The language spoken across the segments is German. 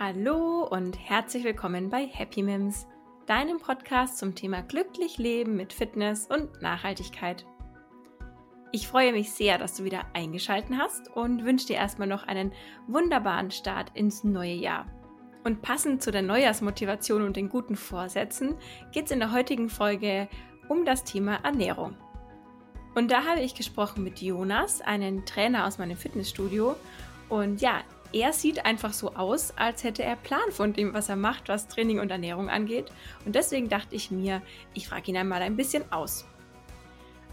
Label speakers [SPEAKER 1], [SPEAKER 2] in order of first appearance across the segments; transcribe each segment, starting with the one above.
[SPEAKER 1] Hallo und herzlich willkommen bei Happy Mims, deinem Podcast zum Thema glücklich leben mit Fitness und Nachhaltigkeit. Ich freue mich sehr, dass du wieder eingeschaltet hast und wünsche dir erstmal noch einen wunderbaren Start ins neue Jahr. Und passend zu der Neujahrsmotivation und den guten Vorsätzen geht es in der heutigen Folge um das Thema Ernährung. Und da habe ich gesprochen mit Jonas, einem Trainer aus meinem Fitnessstudio. Und ja, er sieht einfach so aus, als hätte er Plan von dem, was er macht, was Training und Ernährung angeht. Und deswegen dachte ich mir, ich frage ihn einmal ein bisschen aus.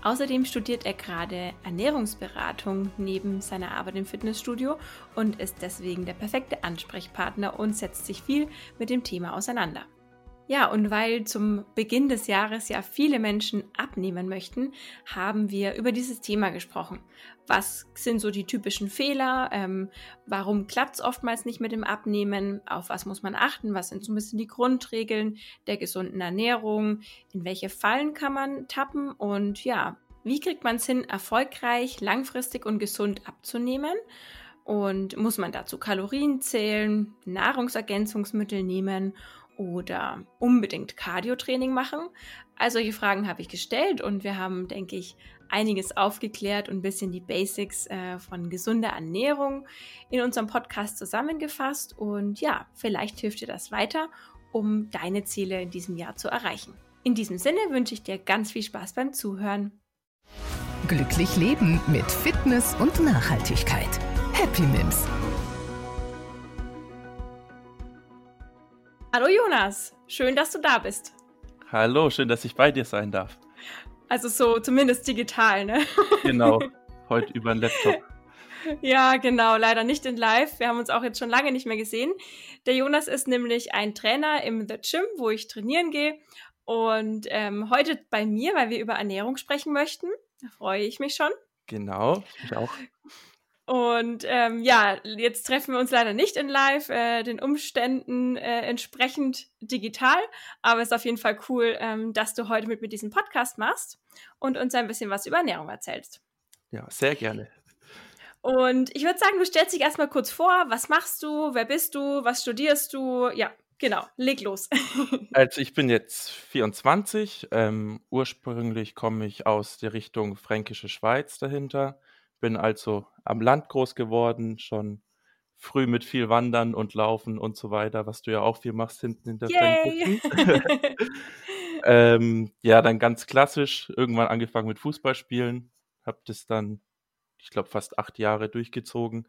[SPEAKER 1] Außerdem studiert er gerade Ernährungsberatung neben seiner Arbeit im Fitnessstudio und ist deswegen der perfekte Ansprechpartner und setzt sich viel mit dem Thema auseinander. Ja, und weil zum Beginn des Jahres ja viele Menschen abnehmen möchten, haben wir über dieses Thema gesprochen. Was sind so die typischen Fehler? Ähm, warum klappt es oftmals nicht mit dem Abnehmen? Auf was muss man achten? Was sind so ein bisschen die Grundregeln der gesunden Ernährung? In welche Fallen kann man tappen? Und ja, wie kriegt man es hin, erfolgreich, langfristig und gesund abzunehmen? Und muss man dazu Kalorien zählen, Nahrungsergänzungsmittel nehmen? Oder unbedingt Cardio-Training machen? All solche Fragen habe ich gestellt und wir haben, denke ich, einiges aufgeklärt und ein bisschen die Basics äh, von gesunder Ernährung in unserem Podcast zusammengefasst. Und ja, vielleicht hilft dir das weiter, um deine Ziele in diesem Jahr zu erreichen. In diesem Sinne wünsche ich dir ganz viel Spaß beim Zuhören.
[SPEAKER 2] Glücklich leben mit Fitness und Nachhaltigkeit. Happy Mims.
[SPEAKER 1] Hallo Jonas, schön, dass du da bist.
[SPEAKER 3] Hallo, schön, dass ich bei dir sein darf.
[SPEAKER 1] Also so zumindest digital, ne?
[SPEAKER 3] Genau, heute über den Laptop.
[SPEAKER 1] Ja, genau, leider nicht in live. Wir haben uns auch jetzt schon lange nicht mehr gesehen. Der Jonas ist nämlich ein Trainer im The Gym, wo ich trainieren gehe. Und ähm, heute bei mir, weil wir über Ernährung sprechen möchten. Da freue ich mich schon.
[SPEAKER 3] Genau, ich auch.
[SPEAKER 1] Und ähm, ja, jetzt treffen wir uns leider nicht in Live, äh, den Umständen äh, entsprechend digital, aber es ist auf jeden Fall cool, ähm, dass du heute mit mir diesen Podcast machst und uns ein bisschen was über Ernährung erzählst.
[SPEAKER 3] Ja, sehr gerne.
[SPEAKER 1] Und ich würde sagen, du stellst dich erstmal kurz vor, was machst du, wer bist du, was studierst du? Ja, genau, leg los.
[SPEAKER 3] also ich bin jetzt 24, ähm, ursprünglich komme ich aus der Richtung Fränkische Schweiz dahinter bin also am Land groß geworden, schon früh mit viel Wandern und Laufen und so weiter, was du ja auch viel machst hinten in der
[SPEAKER 1] Yay!
[SPEAKER 3] ähm, ja, dann ganz klassisch, irgendwann angefangen mit Fußballspielen, habe das dann, ich glaube, fast acht Jahre durchgezogen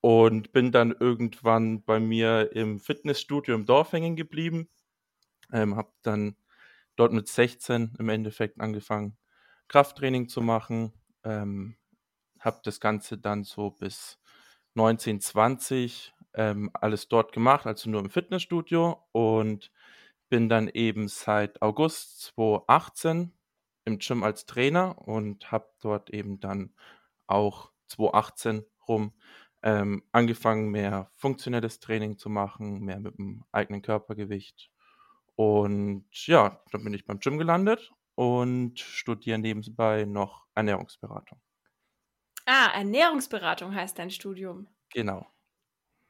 [SPEAKER 3] und bin dann irgendwann bei mir im Fitnessstudio im Dorf hängen geblieben, ähm, habe dann dort mit 16 im Endeffekt angefangen, Krafttraining zu machen, ähm, habe das Ganze dann so bis 1920 ähm, alles dort gemacht, also nur im Fitnessstudio und bin dann eben seit August 2018 im Gym als Trainer und habe dort eben dann auch 2018 rum ähm, angefangen, mehr funktionelles Training zu machen, mehr mit dem eigenen Körpergewicht. Und ja, dann bin ich beim Gym gelandet und studiere nebenbei noch Ernährungsberatung.
[SPEAKER 1] Ah, Ernährungsberatung heißt dein Studium.
[SPEAKER 3] Genau.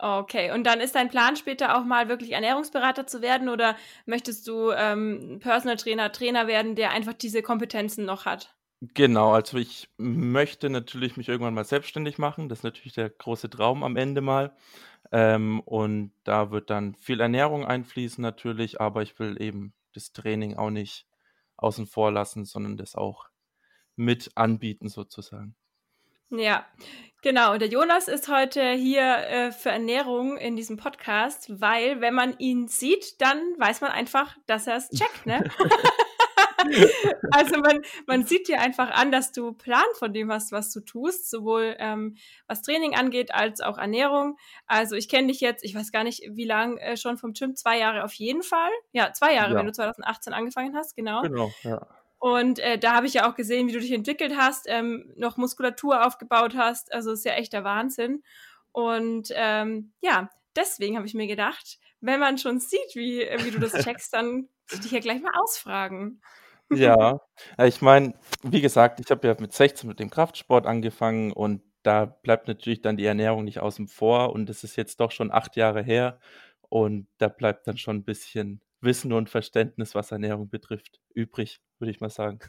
[SPEAKER 1] Okay, und dann ist dein Plan später auch mal wirklich Ernährungsberater zu werden oder möchtest du ähm, Personal Trainer, Trainer werden, der einfach diese Kompetenzen noch hat?
[SPEAKER 3] Genau, also ich möchte natürlich mich irgendwann mal selbstständig machen. Das ist natürlich der große Traum am Ende mal. Ähm, und da wird dann viel Ernährung einfließen natürlich, aber ich will eben das Training auch nicht außen vor lassen, sondern das auch mit anbieten sozusagen.
[SPEAKER 1] Ja, genau. Und der Jonas ist heute hier äh, für Ernährung in diesem Podcast, weil wenn man ihn sieht, dann weiß man einfach, dass er es checkt, ne? also man, man sieht dir einfach an, dass du Plan von dem hast, was du tust, sowohl ähm, was Training angeht als auch Ernährung. Also ich kenne dich jetzt, ich weiß gar nicht, wie lange äh, schon vom Gym, zwei Jahre auf jeden Fall. Ja, zwei Jahre, ja. wenn du 2018 angefangen hast, genau.
[SPEAKER 3] Genau, ja.
[SPEAKER 1] Und äh, da habe ich ja auch gesehen, wie du dich entwickelt hast, ähm, noch Muskulatur aufgebaut hast. Also ist ja echt der Wahnsinn. Und ähm, ja, deswegen habe ich mir gedacht, wenn man schon sieht, wie, äh, wie du das checkst, dann muss ich dich ja gleich mal ausfragen.
[SPEAKER 3] Ja, ich meine, wie gesagt, ich habe ja mit 16 mit dem Kraftsport angefangen und da bleibt natürlich dann die Ernährung nicht außen vor und das ist jetzt doch schon acht Jahre her, Und da bleibt dann schon ein bisschen Wissen und Verständnis, was Ernährung betrifft, übrig, würde ich mal sagen.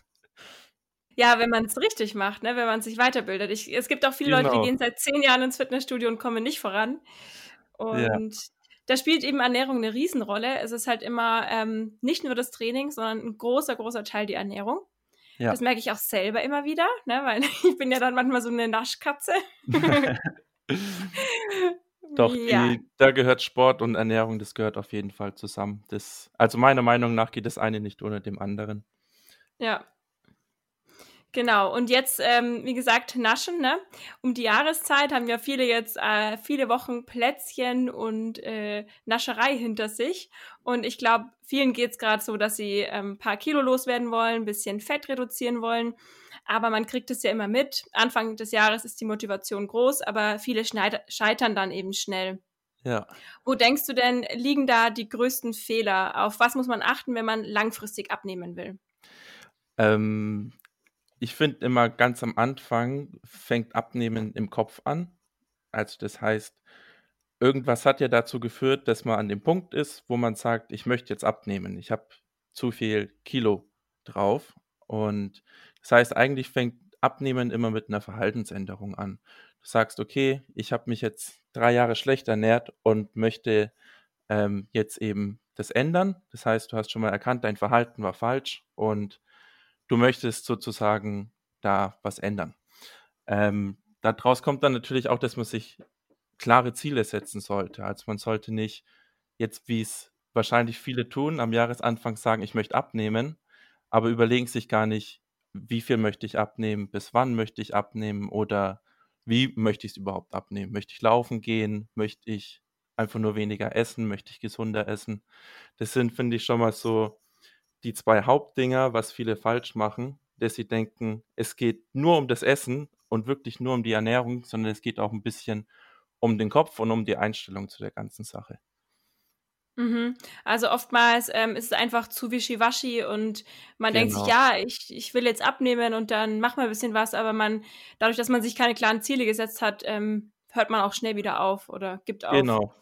[SPEAKER 1] Ja, wenn man es richtig macht, ne? wenn man sich weiterbildet. Ich, es gibt auch viele Leute, die
[SPEAKER 3] Genau.
[SPEAKER 1] gehen seit zehn Jahren ins Fitnessstudio und kommen nicht voran.
[SPEAKER 3] Ja.
[SPEAKER 1] Und da spielt eben Ernährung eine Riesenrolle. Es ist halt immer ähm, nicht nur das Training, sondern ein großer, großer Teil die Ernährung.
[SPEAKER 3] Ja.
[SPEAKER 1] Das merke ich auch selber immer wieder, ne? weil ich bin ja dann manchmal so eine Naschkatze.
[SPEAKER 3] Doch,
[SPEAKER 1] ja.
[SPEAKER 3] die, da gehört Sport und Ernährung, das gehört auf jeden Fall zusammen. Das, also meiner Meinung nach geht das eine nicht ohne dem anderen.
[SPEAKER 1] Ja. Genau, und jetzt, ähm, wie gesagt, Naschen, ne? Um die Jahreszeit haben ja viele jetzt äh, viele Wochen Plätzchen und äh, Nascherei hinter sich. Und ich glaube, vielen geht es gerade so, dass sie ähm, ein paar Kilo loswerden wollen, ein bisschen Fett reduzieren wollen. Aber man kriegt es ja immer mit. Anfang des Jahres ist die Motivation groß, aber viele scheitern dann eben schnell.
[SPEAKER 3] Ja.
[SPEAKER 1] Wo denkst du denn, liegen da die größten Fehler? Auf was muss man achten, wenn man langfristig abnehmen will?
[SPEAKER 3] Ähm, ich finde immer ganz am Anfang fängt Abnehmen im Kopf an. Also das heißt, irgendwas hat ja dazu geführt, dass man an dem Punkt ist, wo man sagt, ich möchte jetzt abnehmen. Ich habe zu viel Kilo drauf. Und das heißt, eigentlich fängt Abnehmen immer mit einer Verhaltensänderung an. Du sagst, okay, ich habe mich jetzt drei Jahre schlecht ernährt und möchte ähm, jetzt eben das ändern. Das heißt, du hast schon mal erkannt, dein Verhalten war falsch und du möchtest sozusagen da was ändern. Ähm, daraus kommt dann natürlich auch, dass man sich klare Ziele setzen sollte. Also man sollte nicht jetzt, wie es wahrscheinlich viele tun, am Jahresanfang sagen, ich möchte abnehmen, aber überlegen sich gar nicht, wie viel möchte ich abnehmen, bis wann möchte ich abnehmen oder wie möchte ich es überhaupt abnehmen? Möchte ich laufen gehen? Möchte ich einfach nur weniger essen? Möchte ich gesunder essen? Das sind, finde ich, schon mal so die zwei Hauptdinger, was viele falsch machen, dass sie denken, es geht nur um das Essen und wirklich nur um die Ernährung, sondern es geht auch ein bisschen um den Kopf und um die Einstellung zu der ganzen Sache.
[SPEAKER 1] Mhm. Also oftmals ähm, ist es einfach zu wischiwaschi und man denkt sich, ja, ich, ich will jetzt abnehmen und dann mach mal ein bisschen was, aber man, dadurch, dass man sich keine klaren Ziele gesetzt hat, ähm, hört man auch schnell wieder auf oder gibt auf.
[SPEAKER 3] Genau.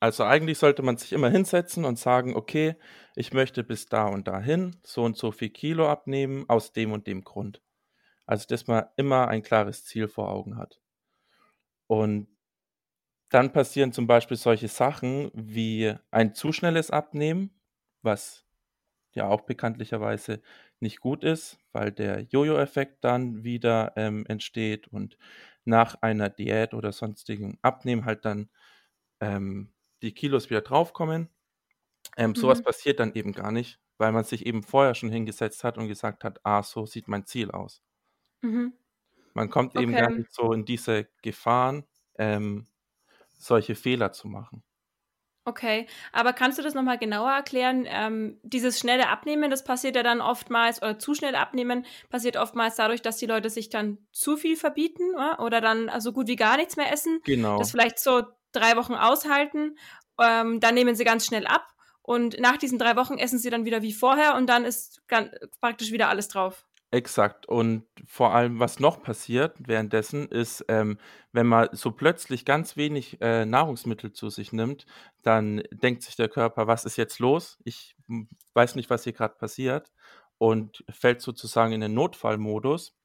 [SPEAKER 3] Also eigentlich sollte man sich immer hinsetzen und sagen, okay, ich möchte bis da und dahin so und so viel Kilo abnehmen aus dem und dem Grund. Also dass man immer ein klares Ziel vor Augen hat. Und dann passieren zum Beispiel solche Sachen wie ein zu schnelles Abnehmen, was ja auch bekanntlicherweise nicht gut ist, weil der Jojo-Effekt dann wieder ähm, entsteht und nach einer Diät oder sonstigen Abnehmen halt dann ähm, die Kilos wieder draufkommen. Ähm, sowas
[SPEAKER 1] Mhm.
[SPEAKER 3] passiert dann eben gar nicht, weil man sich eben vorher schon hingesetzt hat und gesagt hat, ah, so sieht mein Ziel aus.
[SPEAKER 1] Mhm.
[SPEAKER 3] Man kommt eben gar
[SPEAKER 1] Okay.
[SPEAKER 3] nicht so in diese Gefahren, ähm, solche Fehler zu machen.
[SPEAKER 1] Okay, aber kannst du das nochmal genauer erklären? Ähm, dieses schnelle Abnehmen, das passiert ja dann oftmals, oder zu schnell Abnehmen, passiert oftmals dadurch, dass die Leute sich dann zu viel verbieten oder, oder dann so gut wie gar nichts mehr essen,
[SPEAKER 3] Genau.
[SPEAKER 1] das vielleicht so drei Wochen aushalten, ähm, dann nehmen sie ganz schnell ab und nach diesen drei Wochen essen sie dann wieder wie vorher und dann ist ganz, praktisch wieder alles drauf.
[SPEAKER 3] Exakt. Und vor allem, was noch passiert währenddessen, ist, ähm, wenn man so plötzlich ganz wenig äh, Nahrungsmittel zu sich nimmt, dann denkt sich der Körper, was ist jetzt los? Ich weiß nicht, was hier gerade passiert und fällt sozusagen in den Notfallmodus,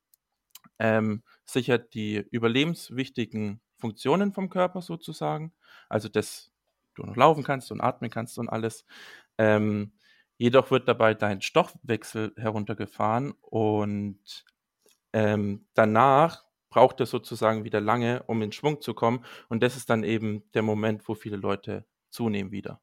[SPEAKER 3] ähm, sichert die überlebenswichtigen Funktionen vom Körper sozusagen, also dass du noch laufen kannst und atmen kannst und alles. Ähm, Jedoch wird dabei dein Stoffwechsel heruntergefahren und ähm, danach braucht es sozusagen wieder lange, um in Schwung zu kommen. Und das ist dann eben der Moment, wo viele Leute zunehmen wieder.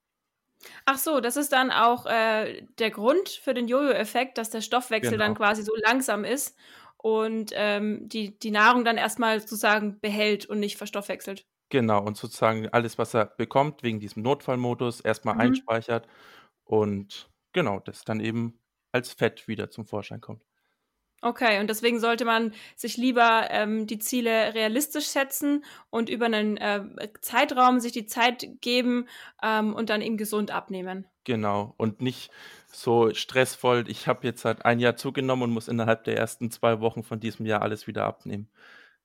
[SPEAKER 1] Ach so, das ist dann auch äh, der Grund für den Jojo-Effekt, dass der Stoffwechsel
[SPEAKER 3] Genau.
[SPEAKER 1] dann quasi so langsam ist und ähm, die, die Nahrung dann erstmal sozusagen behält und nicht verstoffwechselt.
[SPEAKER 3] Genau, und sozusagen alles, was er bekommt, wegen diesem Notfallmodus, erstmal
[SPEAKER 1] Mhm.
[SPEAKER 3] einspeichert und genau, das dann eben als Fett wieder zum Vorschein kommt.
[SPEAKER 1] Okay, und deswegen sollte man sich lieber ähm, die Ziele realistisch setzen und über einen äh, Zeitraum sich die Zeit geben ähm, und dann eben gesund abnehmen.
[SPEAKER 3] Genau, und nicht so stressvoll, ich habe jetzt halt ein Jahr zugenommen und muss innerhalb der ersten zwei Wochen von diesem Jahr alles wieder abnehmen,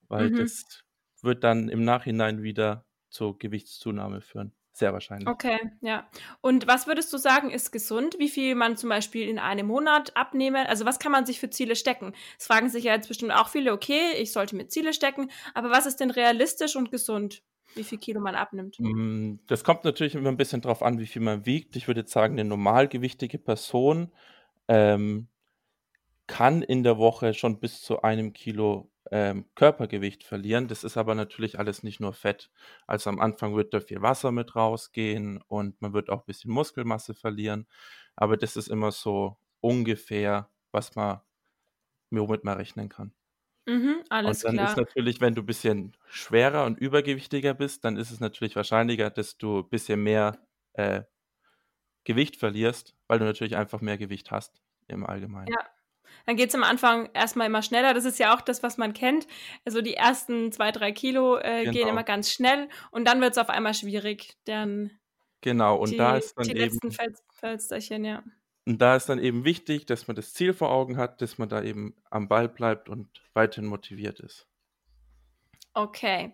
[SPEAKER 3] weil
[SPEAKER 1] Mhm.
[SPEAKER 3] das wird dann im Nachhinein wieder zur Gewichtszunahme führen. Sehr wahrscheinlich.
[SPEAKER 1] Okay, ja. Und was würdest du sagen, ist gesund? Wie viel man zum Beispiel in einem Monat abnehmen? Also was kann man sich für Ziele stecken? Es fragen sich ja jetzt bestimmt auch viele, okay, ich sollte mir Ziele stecken, aber was ist denn realistisch und gesund? Wie viel Kilo man abnimmt?
[SPEAKER 3] Mm, das kommt natürlich immer ein bisschen drauf an, wie viel man wiegt. Ich würde jetzt sagen, eine normalgewichtige Person ähm, kann in der Woche schon bis zu einem Kilo ähm, Körpergewicht verlieren. Das ist aber natürlich alles nicht nur Fett. Also am Anfang wird da viel Wasser mit rausgehen und man wird auch ein bisschen Muskelmasse verlieren. Aber das ist immer so ungefähr, was man, womit man rechnen kann.
[SPEAKER 1] Mhm, alles
[SPEAKER 3] und dann
[SPEAKER 1] klar.
[SPEAKER 3] ist natürlich, wenn du ein bisschen schwerer und übergewichtiger bist, dann ist es natürlich wahrscheinlicher, dass du ein bisschen mehr äh, Gewicht verlierst, weil du natürlich einfach mehr Gewicht hast im Allgemeinen.
[SPEAKER 1] Ja, dann geht es am Anfang erstmal immer schneller. Das ist ja auch das, was man kennt. Also die ersten zwei, drei Kilo äh,
[SPEAKER 3] Genau.
[SPEAKER 1] gehen immer ganz schnell und dann wird es auf einmal schwierig. Dann
[SPEAKER 3] Genau, und da
[SPEAKER 1] die,
[SPEAKER 3] ist dann
[SPEAKER 1] die
[SPEAKER 3] eben,
[SPEAKER 1] letzten Fels Fölsterchen, ja.
[SPEAKER 3] und da ist dann eben wichtig, dass man das Ziel vor Augen hat, dass man da eben am Ball bleibt und weiterhin motiviert ist.
[SPEAKER 1] Okay,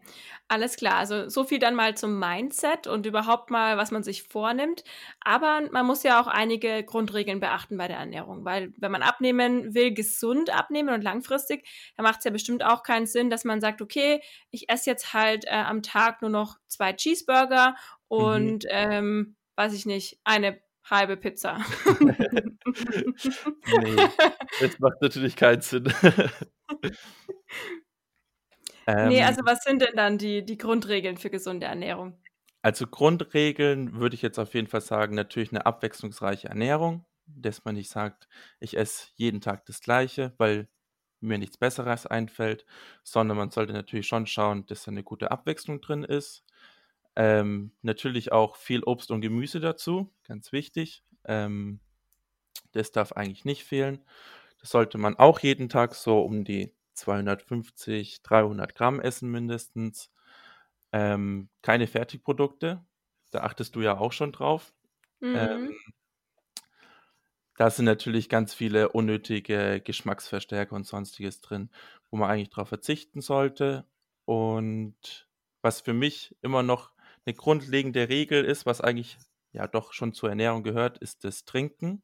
[SPEAKER 1] alles klar. Also so viel dann mal zum Mindset und überhaupt mal, was man sich vornimmt. Aber man muss ja auch einige Grundregeln beachten bei der Ernährung, weil wenn man abnehmen will, gesund abnehmen und langfristig, dann macht es ja bestimmt auch keinen Sinn, dass man sagt, okay, ich esse jetzt halt äh, am Tag nur noch zwei Cheeseburger
[SPEAKER 3] Mhm.
[SPEAKER 1] und, ähm, weiß ich nicht, eine halbe Pizza.
[SPEAKER 3] Nee, das macht natürlich keinen Sinn.
[SPEAKER 1] Nee,
[SPEAKER 3] Ähm,
[SPEAKER 1] also was sind denn dann die, die Grundregeln für gesunde Ernährung?
[SPEAKER 3] also Grundregeln würde ich jetzt auf jeden Fall sagen, natürlich eine abwechslungsreiche Ernährung, dass man nicht sagt, ich esse jeden Tag das Gleiche, weil mir nichts Besseres einfällt, sondern man sollte natürlich schon schauen, dass da eine gute Abwechslung drin ist. Ähm, natürlich auch viel Obst und Gemüse dazu, ganz wichtig. Ähm, das darf eigentlich nicht fehlen. Das sollte man auch jeden Tag so um die 250, 300 Gramm essen mindestens. Ähm, keine Fertigprodukte, da achtest du ja auch schon drauf.
[SPEAKER 1] Mhm.
[SPEAKER 3] Ähm, da sind natürlich ganz viele unnötige Geschmacksverstärker und sonstiges drin, wo man eigentlich drauf verzichten sollte. Und was für mich immer noch eine grundlegende Regel ist, was eigentlich ja doch schon zur Ernährung gehört, ist das Trinken,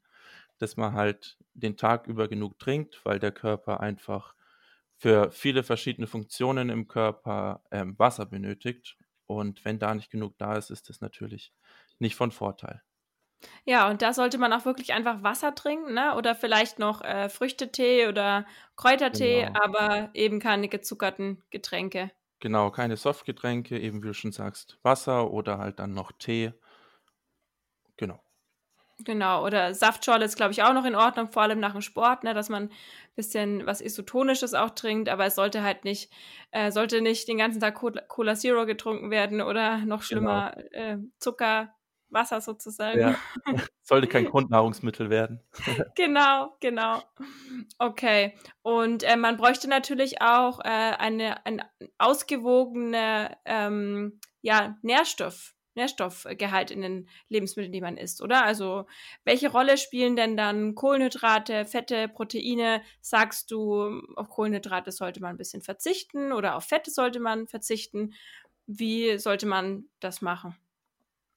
[SPEAKER 3] dass man halt den Tag über genug trinkt, weil der Körper einfach für viele verschiedene Funktionen im Körper ähm, Wasser benötigt. Und wenn da nicht genug da ist, ist das natürlich nicht von Vorteil.
[SPEAKER 1] Ja, und da sollte man auch wirklich einfach Wasser trinken, ne? Oder vielleicht noch äh, Früchtetee oder Kräutertee,
[SPEAKER 3] Genau.
[SPEAKER 1] aber eben keine gezuckerten Getränke.
[SPEAKER 3] Genau, keine Softgetränke, eben wie du schon sagst, Wasser oder halt dann noch Tee. Genau.
[SPEAKER 1] Genau, oder Saftschorle ist, glaube ich, auch noch in Ordnung, vor allem nach dem Sport, ne, dass man ein bisschen was Isotonisches auch trinkt, aber es sollte halt nicht, äh, sollte nicht den ganzen Tag Cola, Cola Zero getrunken werden oder noch
[SPEAKER 3] Genau.
[SPEAKER 1] schlimmer äh, Zucker, Wasser sozusagen.
[SPEAKER 3] Ja, sollte kein Grundnahrungsmittel werden.
[SPEAKER 1] Genau, genau. Okay. Und äh, man bräuchte natürlich auch äh, eine, ein ausgewogene ähm, ja, Nährstoff, Nährstoffgehalt in den Lebensmitteln, die man isst, oder? Also welche Rolle spielen denn dann Kohlenhydrate, Fette, Proteine? Sagst du, auf Kohlenhydrate sollte man ein bisschen verzichten oder auf Fette sollte man verzichten? Wie sollte man das machen?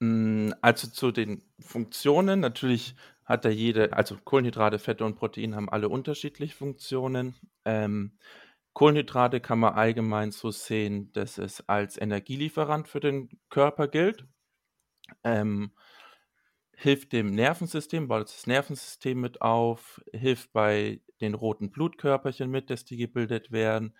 [SPEAKER 3] Mm, Also zu den Funktionen, natürlich hat da jede, also Kohlenhydrate, Fette und Proteine haben alle unterschiedliche Funktionen. Ähm, Kohlenhydrate kann man allgemein so sehen, dass es als Energielieferant für den Körper gilt. Ähm, hilft dem Nervensystem, baut das Nervensystem mit auf, hilft bei den roten Blutkörperchen mit, dass die gebildet werden,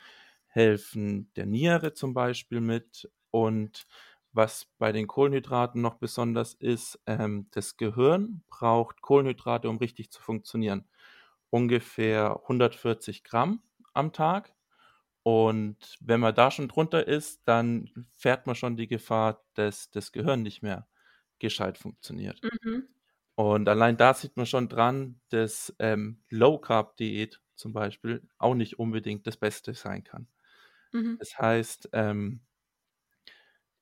[SPEAKER 3] helfen der Niere zum Beispiel mit. Und was bei den Kohlenhydraten noch besonders ist, ähm, das Gehirn braucht Kohlenhydrate, um richtig zu funktionieren. Ungefähr 140 Gramm am Tag. Und wenn man da schon drunter ist, dann fährt man schon die Gefahr, dass das Gehirn nicht mehr gescheit funktioniert.
[SPEAKER 1] Mhm.
[SPEAKER 3] Und allein da sieht man schon dran, dass ähm, Low-Carb-Diät zum Beispiel auch nicht unbedingt das Beste sein kann.
[SPEAKER 1] Mhm.
[SPEAKER 3] Das heißt, ähm,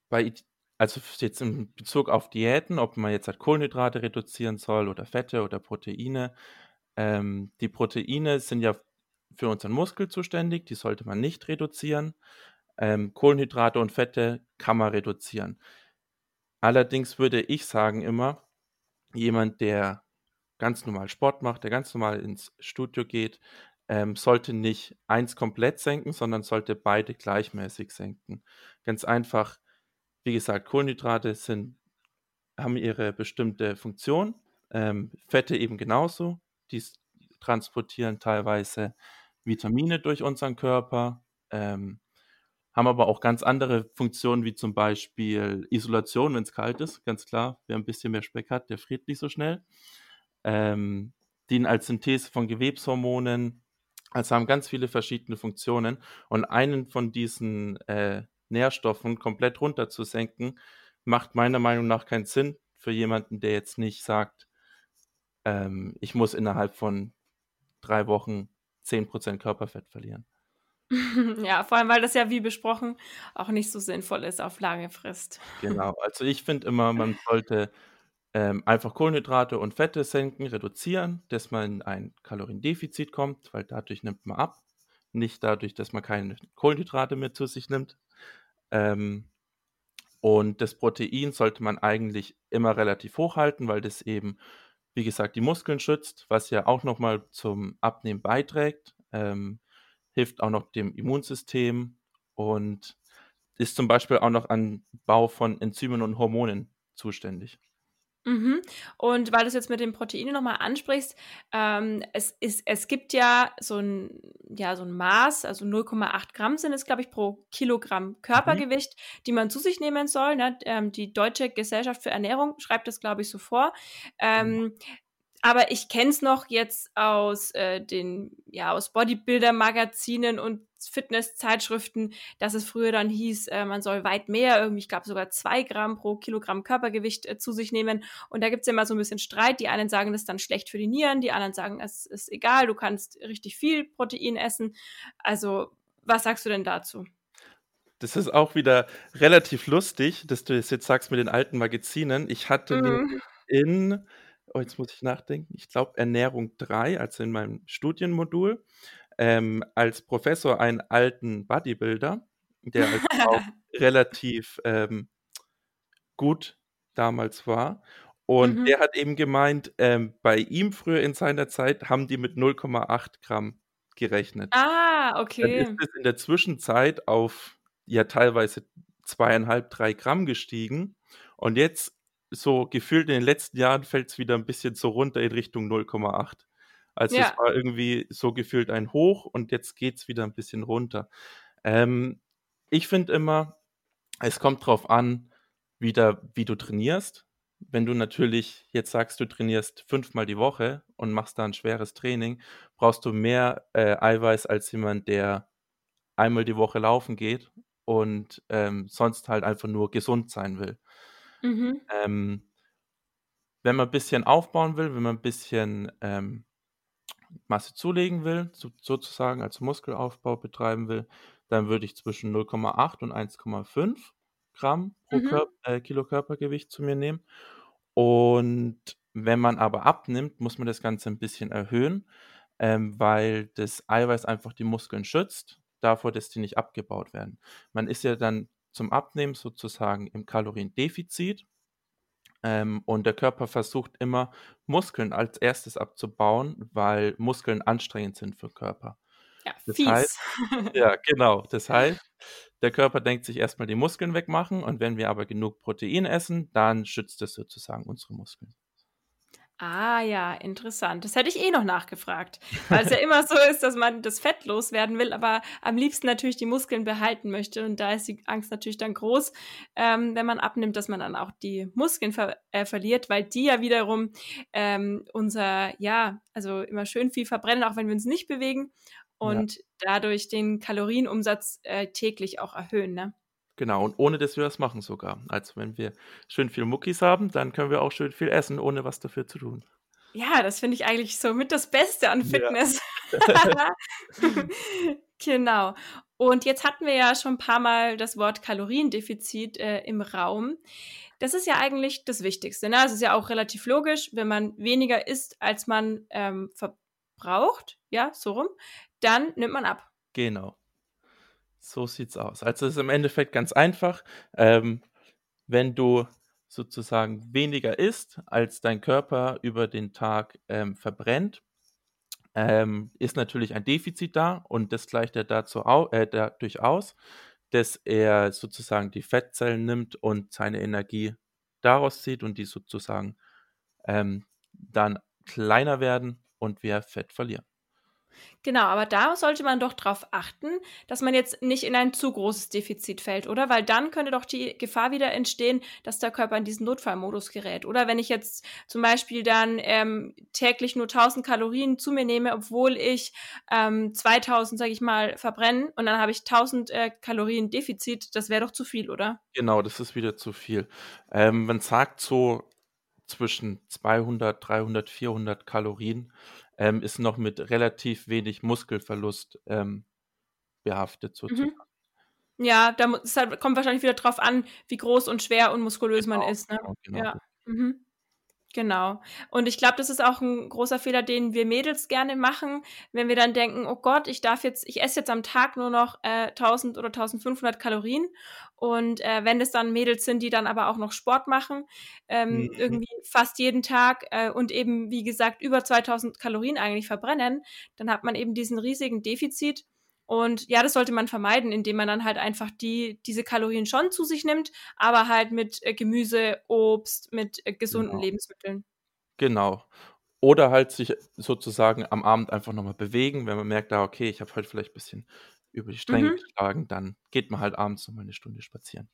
[SPEAKER 3] bei, also jetzt in Bezug auf Diäten, ob man jetzt halt Kohlenhydrate reduzieren soll oder Fette oder Proteine, ähm, die Proteine sind ja für unseren Muskel zuständig, die sollte man nicht reduzieren. Ähm, Kohlenhydrate und Fette kann man reduzieren. Allerdings würde ich sagen immer, jemand, der ganz normal Sport macht, der ganz normal ins Studio geht, ähm, sollte nicht eins komplett senken, sondern sollte beide gleichmäßig senken. Ganz einfach, wie gesagt, Kohlenhydrate sind, haben ihre bestimmte Funktion, ähm, Fette eben genauso. Die transportieren teilweise Vitamine durch unseren Körper, ähm, haben aber auch ganz andere Funktionen, wie zum Beispiel Isolation, wenn es kalt ist. Ganz klar, wer ein bisschen mehr Speck hat, der friert nicht so schnell. Ähm, dienen als Synthese von Gewebshormonen, also haben ganz viele verschiedene Funktionen. Und einen von diesen äh, Nährstoffen komplett runterzusenken, macht meiner Meinung nach keinen Sinn für jemanden, der jetzt nicht sagt, ähm, ich muss innerhalb von drei Wochen 10% Körperfett verlieren.
[SPEAKER 1] Ja, vor allem, weil das ja wie besprochen auch nicht so sinnvoll ist auf lange Frist.
[SPEAKER 3] Genau, also ich finde immer, man sollte ähm, einfach Kohlenhydrate und Fette senken, reduzieren, dass man in ein Kaloriendefizit kommt, weil dadurch nimmt man ab. Nicht dadurch, dass man keine Kohlenhydrate mehr zu sich nimmt. Ähm, und das Protein sollte man eigentlich immer relativ hoch halten, weil das eben, wie gesagt, die Muskeln schützt, was ja auch nochmal zum Abnehmen beiträgt. Ähm, hilft auch noch dem Immunsystem und ist zum Beispiel auch noch an Bau von Enzymen und Hormonen zuständig.
[SPEAKER 1] Mhm. Und weil du es jetzt mit den Proteinen nochmal ansprichst, ähm, es, ist, es gibt ja so ein, ja so ein Maß, also 0,8 Gramm sind es, glaube ich, pro Kilogramm Körpergewicht, mhm. die man zu sich nehmen soll. Ne? Ähm, die Deutsche Gesellschaft für Ernährung schreibt das, glaube ich, so vor. Ähm, mhm. Aber ich kenne es noch jetzt aus äh, den, ja, aus Bodybuilder-Magazinen und Fitness-Zeitschriften, dass es früher dann hieß, äh, man soll weit mehr, irgendwie, ich glaube sogar zwei Gramm pro Kilogramm Körpergewicht äh, zu sich nehmen. Und da gibt es ja immer so ein bisschen Streit. Die einen sagen, das ist dann schlecht für die Nieren, die anderen sagen, es ist egal, du kannst richtig viel Protein essen. Also, was sagst du denn dazu?
[SPEAKER 3] Das ist auch wieder relativ lustig, dass du das jetzt sagst mit den alten Magazinen. Ich hatte mhm. in oh, jetzt muss ich nachdenken, ich glaube Ernährung 3, also in meinem Studienmodul, ähm, als Professor einen alten Bodybuilder, der also auch relativ ähm, gut damals war. Und mhm. der hat eben gemeint, ähm, bei ihm früher in seiner Zeit haben die mit 0,8 Gramm gerechnet.
[SPEAKER 1] Ah, okay.
[SPEAKER 3] Dann ist es in der Zwischenzeit auf ja teilweise zweieinhalb, drei Gramm gestiegen. Und jetzt so gefühlt in den letzten Jahren fällt es wieder ein bisschen so runter in Richtung 0,8. Also ja. es war irgendwie so gefühlt ein Hoch und jetzt geht es wieder ein bisschen runter. Ähm, ich finde immer, es kommt drauf an, wieder, wie du trainierst. Wenn du natürlich jetzt sagst, du trainierst fünfmal die Woche und machst da ein schweres Training, brauchst du mehr äh, Eiweiß als jemand, der einmal die Woche laufen geht und ähm, sonst halt einfach nur gesund sein will. Mhm. Ähm, wenn man ein bisschen aufbauen will, wenn man ein bisschen ähm, Masse zulegen will, so, sozusagen als Muskelaufbau betreiben will, dann würde ich zwischen 0,8 und 1,5 Gramm pro mhm. Kör äh, Kilo Körpergewicht zu mir nehmen. Und wenn man aber abnimmt, muss man das Ganze ein bisschen erhöhen, ähm, weil das Eiweiß einfach die Muskeln schützt, davor, dass die nicht abgebaut werden. Man ist ja dann zum Abnehmen sozusagen im Kaloriendefizit. Ähm, und der Körper versucht immer, Muskeln als erstes abzubauen, weil Muskeln anstrengend sind für den Körper.
[SPEAKER 1] Ja, das fies. Heißt,
[SPEAKER 3] ja, genau. Das heißt, der Körper denkt sich erstmal die Muskeln wegmachen und wenn wir aber genug Protein essen, dann schützt es sozusagen unsere Muskeln.
[SPEAKER 1] Ah ja, interessant. Das hätte ich eh noch nachgefragt, weil es ja immer so ist, dass man das Fett loswerden will, aber am liebsten natürlich die Muskeln behalten möchte. Und da ist die Angst natürlich dann groß, ähm, wenn man abnimmt, dass man dann auch die Muskeln ver äh, verliert, weil die ja wiederum ähm, unser, ja, also immer schön viel verbrennen, auch wenn wir uns nicht bewegen und ja. dadurch den Kalorienumsatz äh, täglich auch erhöhen. Ne?
[SPEAKER 3] Genau, und ohne dass wir das machen sogar. Also wenn wir schön viel Muckis haben, dann können wir auch schön viel essen, ohne was dafür zu tun.
[SPEAKER 1] Ja, das finde ich eigentlich so mit das Beste an Fitness. Ja. genau. Und jetzt hatten wir ja schon ein paar Mal das Wort Kaloriendefizit äh, im Raum. Das ist ja eigentlich das Wichtigste. Ne? Es ist ja auch relativ logisch, wenn man weniger isst, als man ähm, verbraucht, ja, so rum, dann nimmt man ab.
[SPEAKER 3] Genau. So sieht's aus. Also es ist im Endeffekt ganz einfach. Ähm, wenn du sozusagen weniger isst, als dein Körper über den Tag ähm, verbrennt, ähm, ist natürlich ein Defizit da und das gleicht er dazu au äh, dadurch aus, dass er sozusagen die Fettzellen nimmt und seine Energie daraus zieht und die sozusagen ähm, dann kleiner werden und wir Fett verlieren.
[SPEAKER 1] Genau, aber da sollte man doch darauf achten, dass man jetzt nicht in ein zu großes Defizit fällt, oder? Weil dann könnte doch die Gefahr wieder entstehen, dass der Körper in diesen Notfallmodus gerät. Oder wenn ich jetzt zum Beispiel dann ähm, täglich nur 1000 Kalorien zu mir nehme, obwohl ich ähm, 2000, sage ich mal, verbrenne und dann habe ich 1000 äh, Kalorien Defizit, das wäre doch zu viel, oder?
[SPEAKER 3] Genau, das ist wieder zu viel. Ähm, man sagt so zwischen 200, 300, 400 Kalorien ähm, ist noch mit relativ wenig Muskelverlust ähm, behaftet sozusagen.
[SPEAKER 1] Mhm. Ja, da halt, kommt wahrscheinlich wieder drauf an, wie groß und schwer und muskulös genau, man ist. Ne? Genau, genau. Ja. Mhm. Genau. Und ich glaube, das ist auch ein großer Fehler, den wir Mädels gerne machen, wenn wir dann denken, oh Gott, ich darf jetzt, ich esse jetzt am Tag nur noch äh, 1000 oder 1500 Kalorien. Und äh, wenn es dann Mädels sind, die dann aber auch noch Sport machen, ähm, mhm. irgendwie fast jeden Tag äh, und eben, wie gesagt, über 2000 Kalorien eigentlich verbrennen, dann hat man eben diesen riesigen Defizit und ja, das sollte man vermeiden, indem man dann halt einfach die, diese Kalorien schon zu sich nimmt, aber halt mit äh, Gemüse, Obst, mit äh, gesunden
[SPEAKER 3] genau.
[SPEAKER 1] Lebensmitteln.
[SPEAKER 3] Genau. Oder halt sich sozusagen am Abend einfach nochmal bewegen, wenn man merkt, ah, okay, ich habe heute vielleicht ein bisschen über die Stränge mhm. geschlagen, dann geht man halt abends nochmal eine Stunde spazieren.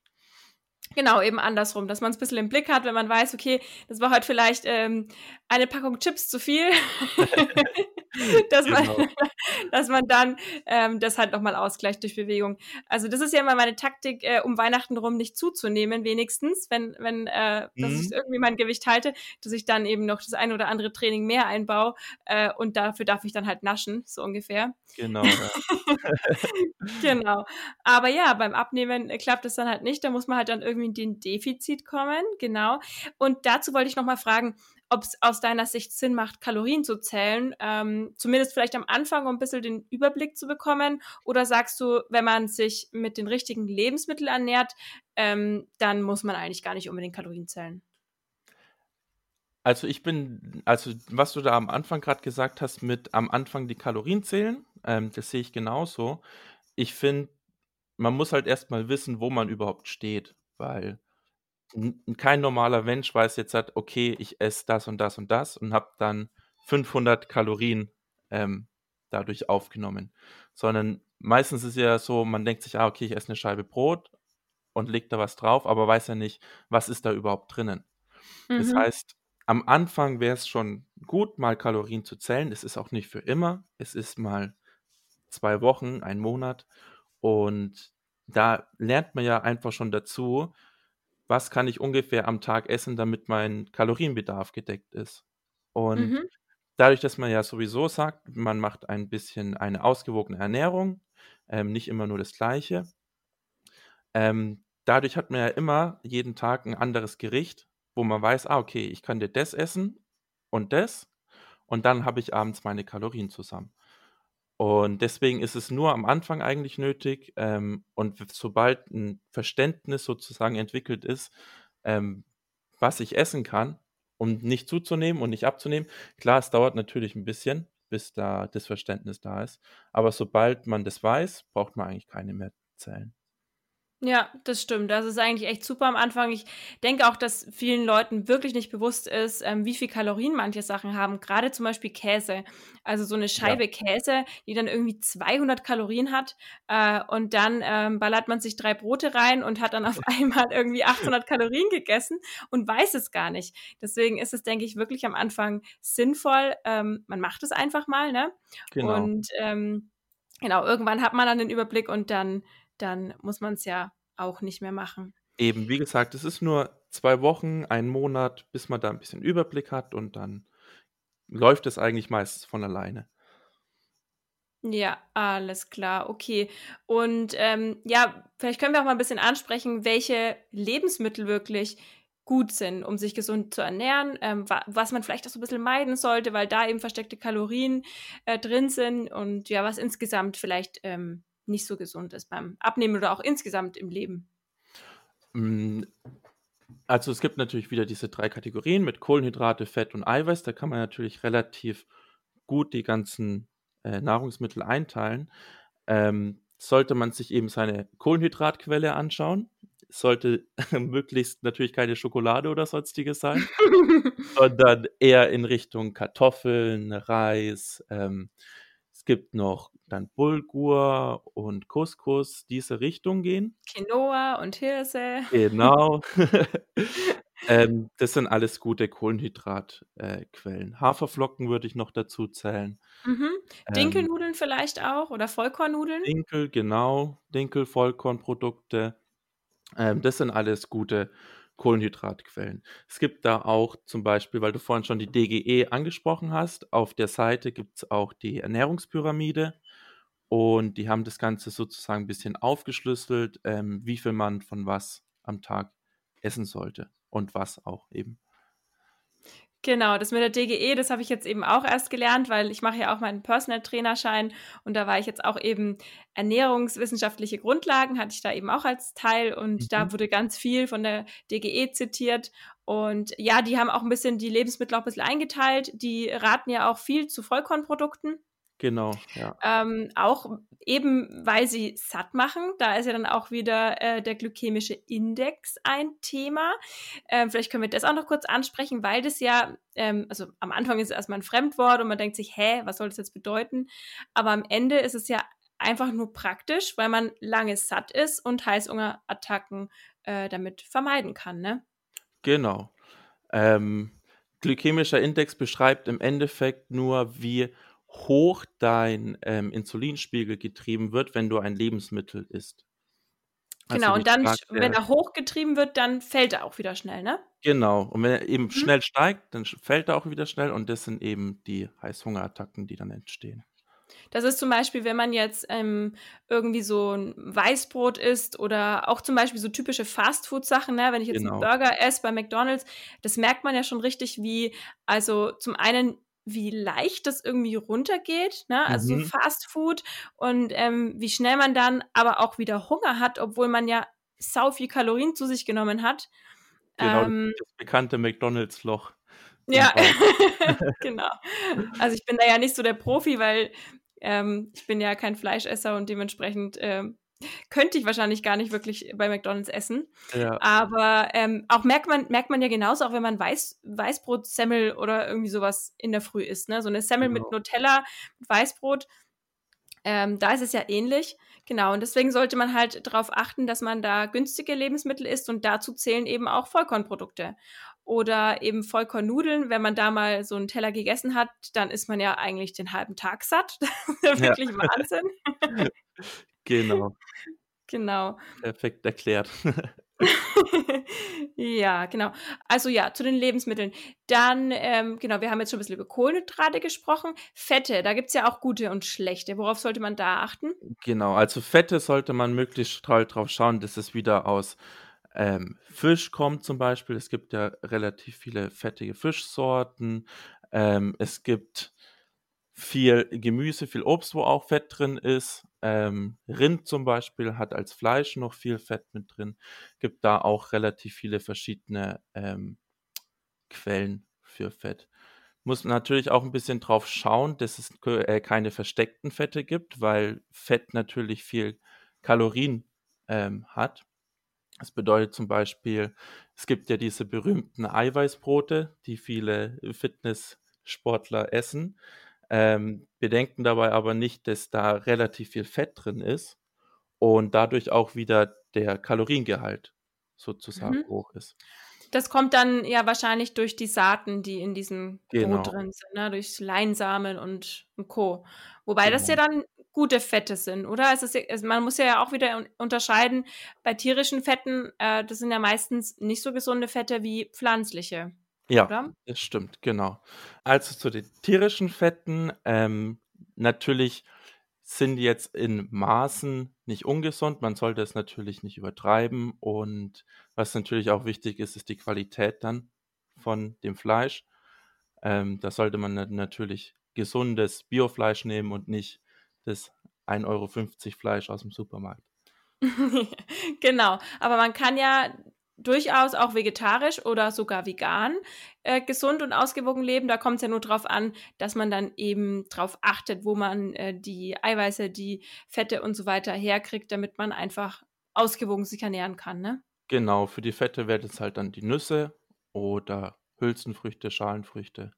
[SPEAKER 1] Genau, eben andersrum, dass man es ein bisschen im Blick hat, wenn man weiß, okay, das war heute vielleicht ähm, eine Packung Chips zu viel, dass, man, genau. dass man dann ähm, das halt nochmal ausgleicht durch Bewegung. Also das ist ja immer meine Taktik, äh, um Weihnachten rum nicht zuzunehmen, wenigstens, wenn, wenn äh, mhm. dass ich irgendwie mein Gewicht halte, dass ich dann eben noch das ein oder andere Training mehr einbaue äh, und dafür darf ich dann halt naschen, so ungefähr.
[SPEAKER 3] Genau. Ja.
[SPEAKER 1] genau. Aber ja, beim Abnehmen klappt es dann halt nicht, da muss man halt dann irgendwie in den Defizit kommen, genau. Und dazu wollte ich nochmal fragen, ob es aus deiner Sicht Sinn macht, Kalorien zu zählen, ähm, zumindest vielleicht am Anfang, um ein bisschen den Überblick zu bekommen? Oder sagst du, wenn man sich mit den richtigen Lebensmitteln ernährt, ähm, dann muss man eigentlich gar nicht unbedingt Kalorien zählen?
[SPEAKER 3] Also ich bin, also was du da am Anfang gerade gesagt hast, mit am Anfang die Kalorien zählen, ähm, das sehe ich genauso. Ich finde, man muss halt erstmal wissen, wo man überhaupt steht, weil kein normaler Mensch weiß jetzt halt, okay, ich esse das und das und das und habe dann 500 Kalorien ähm, dadurch aufgenommen. Sondern meistens ist ja so, man denkt sich, ah, okay, ich esse eine Scheibe Brot und legt da was drauf, aber weiß ja nicht, was ist da überhaupt drinnen. Mhm. Das heißt, am Anfang wäre es schon gut, mal Kalorien zu zählen. Es ist auch nicht für immer. Es ist mal zwei Wochen, ein Monat. Und da lernt man ja einfach schon dazu, was kann ich ungefähr am Tag essen, damit mein Kalorienbedarf gedeckt ist. Und mhm. dadurch, dass man ja sowieso sagt, man macht ein bisschen eine ausgewogene Ernährung, ähm, nicht immer nur das Gleiche, ähm, dadurch hat man ja immer jeden Tag ein anderes Gericht, wo man weiß, ah, okay, ich könnte das essen und das und dann habe ich abends meine Kalorien zusammen. Und deswegen ist es nur am Anfang eigentlich nötig. Ähm, und sobald ein Verständnis sozusagen entwickelt ist, ähm, was ich essen kann, um nicht zuzunehmen und nicht abzunehmen. Klar, es dauert natürlich ein bisschen, bis da das Verständnis da ist. Aber sobald man das weiß, braucht man eigentlich keine mehr Zellen.
[SPEAKER 1] Ja, das stimmt. Das ist eigentlich echt super am Anfang. Ich denke auch, dass vielen Leuten wirklich nicht bewusst ist, ähm, wie viel Kalorien manche Sachen haben. Gerade zum Beispiel Käse. Also so eine Scheibe ja. Käse, die dann irgendwie 200 Kalorien hat. Äh, und dann ähm, ballert man sich drei Brote rein und hat dann auf einmal irgendwie 800 Kalorien gegessen und weiß es gar nicht. Deswegen ist es, denke ich, wirklich am Anfang sinnvoll. Ähm, man macht es einfach mal, ne? Genau. Und ähm, genau, irgendwann hat man dann den Überblick und dann dann muss man es ja auch nicht mehr machen.
[SPEAKER 3] Eben, wie gesagt, es ist nur zwei Wochen, ein Monat, bis man da ein bisschen Überblick hat und dann läuft es eigentlich meistens von alleine.
[SPEAKER 1] Ja, alles klar, okay. Und ähm, ja, vielleicht können wir auch mal ein bisschen ansprechen, welche Lebensmittel wirklich gut sind, um sich gesund zu ernähren, ähm, wa was man vielleicht auch so ein bisschen meiden sollte, weil da eben versteckte Kalorien äh, drin sind und ja, was insgesamt vielleicht ähm, nicht so gesund ist beim Abnehmen oder auch insgesamt im Leben?
[SPEAKER 3] Mm, Also es gibt natürlich wieder diese drei Kategorien mit Kohlenhydrate, Fett und Eiweiß. Da kann man natürlich relativ gut die ganzen äh, Nahrungsmittel einteilen. Ähm, sollte man sich eben seine Kohlenhydratquelle anschauen. Sollte möglichst natürlich keine Schokolade oder sonstiges sein, sondern eher in Richtung Kartoffeln, Reis. Ähm, es gibt noch dann Bulgur und Couscous, diese Richtung gehen.
[SPEAKER 1] Quinoa und Hirse.
[SPEAKER 3] Genau. ähm, das sind alles gute Kohlenhydratquellen. Äh, Haferflocken würde ich noch dazu zählen.
[SPEAKER 1] Mhm. Ähm, Dinkelnudeln ähm, vielleicht auch oder Vollkornnudeln?
[SPEAKER 3] Dinkel, genau. Dinkel, Vollkornprodukte. Ähm, das sind alles gute Kohlenhydratquellen. Es gibt da auch zum Beispiel, weil du vorhin schon die DGE angesprochen hast, auf der Seite gibt es auch die Ernährungspyramide und die haben das Ganze sozusagen ein bisschen aufgeschlüsselt, ähm, wie viel man von was am Tag essen sollte und was auch eben.
[SPEAKER 1] Genau, das mit der DGE, das habe ich jetzt eben auch erst gelernt, weil ich mache ja auch meinen Personal Trainerschein und da war ich jetzt auch eben ernährungswissenschaftliche Grundlagen hatte ich da eben auch als Teil und mhm. da wurde ganz viel von der DGE zitiert und ja, die haben auch ein bisschen die Lebensmittel auch ein bisschen eingeteilt. Die raten ja auch viel zu Vollkornprodukten.
[SPEAKER 3] Genau, ja.
[SPEAKER 1] Ähm, auch eben, weil sie satt machen. Da ist ja dann auch wieder äh, der glykämische Index ein Thema. Ähm, vielleicht können wir das auch noch kurz ansprechen, weil das ja, ähm, also am Anfang ist es erstmal ein Fremdwort und man denkt sich, hä, was soll das jetzt bedeuten? Aber am Ende ist es ja einfach nur praktisch, weil man lange satt ist und Heißhungerattacken äh, damit vermeiden kann, ne?
[SPEAKER 3] Genau. Ähm, glykämischer Index beschreibt im Endeffekt nur, wie hoch dein ähm, Insulinspiegel getrieben wird, wenn du ein Lebensmittel isst.
[SPEAKER 1] Also genau, und dann, gesagt, wenn er hochgetrieben wird, dann fällt er auch wieder schnell, ne?
[SPEAKER 3] Genau, und wenn er eben mhm. schnell steigt, dann fällt er auch wieder schnell und das sind eben die Heißhungerattacken, die dann entstehen.
[SPEAKER 1] Das ist zum Beispiel, wenn man jetzt ähm, irgendwie so ein Weißbrot isst oder auch zum Beispiel so typische Fastfood-Sachen, ne? wenn ich jetzt genau. einen Burger esse bei McDonalds, das merkt man ja schon richtig, wie, also zum einen wie leicht das irgendwie runtergeht, ne? also mhm. so Fast Food und ähm, wie schnell man dann aber auch wieder Hunger hat, obwohl man ja sau viel Kalorien zu sich genommen hat.
[SPEAKER 3] Genau, ähm, das bekannte McDonalds-Loch.
[SPEAKER 1] Ja, genau. Also ich bin da ja nicht so der Profi, weil ähm, ich bin ja kein Fleischesser und dementsprechend ähm, könnte ich wahrscheinlich gar nicht wirklich bei McDonalds essen. Ja. Aber ähm, auch merkt man, merkt man ja genauso, auch wenn man Weiß, Weißbrot, Semmel oder irgendwie sowas in der Früh isst. Ne? So eine Semmel genau. mit Nutella, mit Weißbrot, ähm, da ist es ja ähnlich. Genau, und deswegen sollte man halt darauf achten, dass man da günstige Lebensmittel isst und dazu zählen eben auch Vollkornprodukte. Oder eben Vollkornnudeln, wenn man da mal so einen Teller gegessen hat, dann ist man ja eigentlich den halben Tag satt. Wirklich ja. Wahnsinn.
[SPEAKER 3] Genau.
[SPEAKER 1] Genau.
[SPEAKER 3] Perfekt erklärt.
[SPEAKER 1] ja, genau. Also ja, zu den Lebensmitteln. Dann, ähm, genau, wir haben jetzt schon ein bisschen über Kohlenhydrate gesprochen. Fette, da gibt es ja auch gute und schlechte. Worauf sollte man da achten?
[SPEAKER 3] Genau, also Fette sollte man möglichst drauf schauen, dass es wieder aus ähm, Fisch kommt zum Beispiel. Es gibt ja relativ viele fettige Fischsorten. Ähm, es gibt viel Gemüse, viel Obst, wo auch Fett drin ist. Ähm, Rind zum Beispiel hat als Fleisch noch viel Fett mit drin. Gibt da auch relativ viele verschiedene ähm, Quellen für Fett. Muss natürlich auch ein bisschen drauf schauen, dass es äh, keine versteckten Fette gibt, weil Fett natürlich viel Kalorien ähm, hat. Das bedeutet zum Beispiel, es gibt ja diese berühmten Eiweißbrote, die viele Fitnesssportler essen. Ähm, bedenken dabei aber nicht, dass da relativ viel Fett drin ist und dadurch auch wieder der Kaloriengehalt sozusagen mhm. hoch ist.
[SPEAKER 1] Das kommt dann ja wahrscheinlich durch die Saaten, die in diesem genau. Brot drin sind, ne? durch Leinsamen und, und Co. Wobei genau. das ja dann gute Fette sind, oder? Es ist also man muss ja auch wieder unterscheiden, bei tierischen Fetten, äh, das sind ja meistens nicht so gesunde Fette wie pflanzliche.
[SPEAKER 3] Ja, oder? das stimmt, genau. Also zu den tierischen Fetten, ähm, natürlich sind die jetzt in Maßen nicht ungesund. Man sollte es natürlich nicht übertreiben. Und was natürlich auch wichtig ist, ist die Qualität dann von dem Fleisch. Ähm, da sollte man natürlich gesundes Biofleisch nehmen und nicht das 1,50 Euro Fleisch aus dem Supermarkt.
[SPEAKER 1] genau, aber man kann ja durchaus auch vegetarisch oder sogar vegan äh, gesund und ausgewogen leben. Da kommt es ja nur darauf an, dass man dann eben darauf achtet, wo man äh, die Eiweiße, die Fette und so weiter herkriegt, damit man einfach ausgewogen sich ernähren kann. Ne?
[SPEAKER 3] Genau, für die Fette werden es halt dann die Nüsse oder Hülsenfrüchte, Schalenfrüchte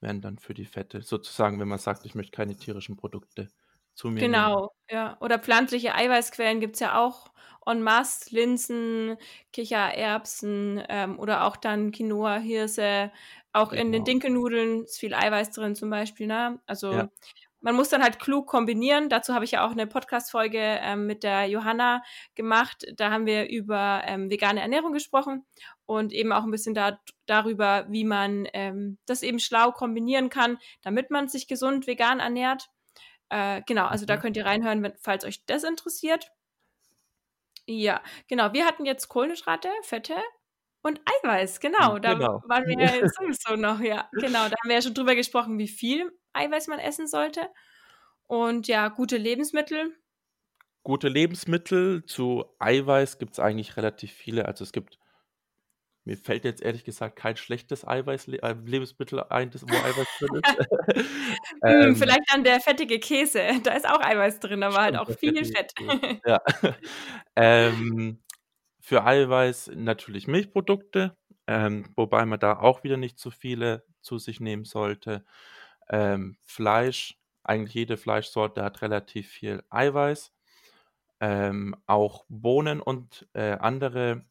[SPEAKER 3] wären dann für die Fette. Sozusagen, wenn man sagt, ich möchte keine tierischen Produkte zu mir nehmen.
[SPEAKER 1] Genau, ja. Oder pflanzliche Eiweißquellen gibt es ja auch en masse. Linsen, Kichererbsen ähm, oder auch dann Quinoa, Hirse. Auch in den
[SPEAKER 3] Genau.
[SPEAKER 1] Dinkelnudeln ist viel Eiweiß drin zum Beispiel. Ne? Also
[SPEAKER 3] Ja.
[SPEAKER 1] man muss dann halt klug kombinieren. Dazu habe ich ja auch eine Podcast-Folge ähm, mit der Johanna gemacht. Da haben wir über ähm, vegane Ernährung gesprochen und eben auch ein bisschen da, darüber, wie man ähm, das eben schlau kombinieren kann, damit man sich gesund vegan ernährt. Äh, genau, also da
[SPEAKER 3] Mhm.
[SPEAKER 1] könnt ihr reinhören, wenn, falls euch das interessiert. Ja, genau. Wir hatten jetzt Kohlenhydrate, Fette und Eiweiß. Genau, da
[SPEAKER 3] Genau.
[SPEAKER 1] waren wir ja sowieso noch. Ja, genau. Da haben wir ja schon drüber gesprochen, wie viel Eiweiß man essen sollte. Und ja, gute Lebensmittel.
[SPEAKER 3] Gute Lebensmittel zu Eiweiß gibt es eigentlich relativ viele. Also es gibt, mir fällt jetzt ehrlich gesagt kein schlechtes Eiweiß, äh, Lebensmittel ein, das, wo Eiweiß drin ist.
[SPEAKER 1] Hm,
[SPEAKER 3] Ähm,
[SPEAKER 1] vielleicht dann der fettige Käse. Da ist auch Eiweiß drin, aber halt auch viel Fett.
[SPEAKER 3] Ja. ähm, für Eiweiß natürlich Milchprodukte, ähm, wobei man da auch wieder nicht zu viele zu sich nehmen sollte. Ähm, Fleisch, eigentlich jede Fleischsorte hat relativ viel Eiweiß. Ähm, auch Bohnen und äh, andere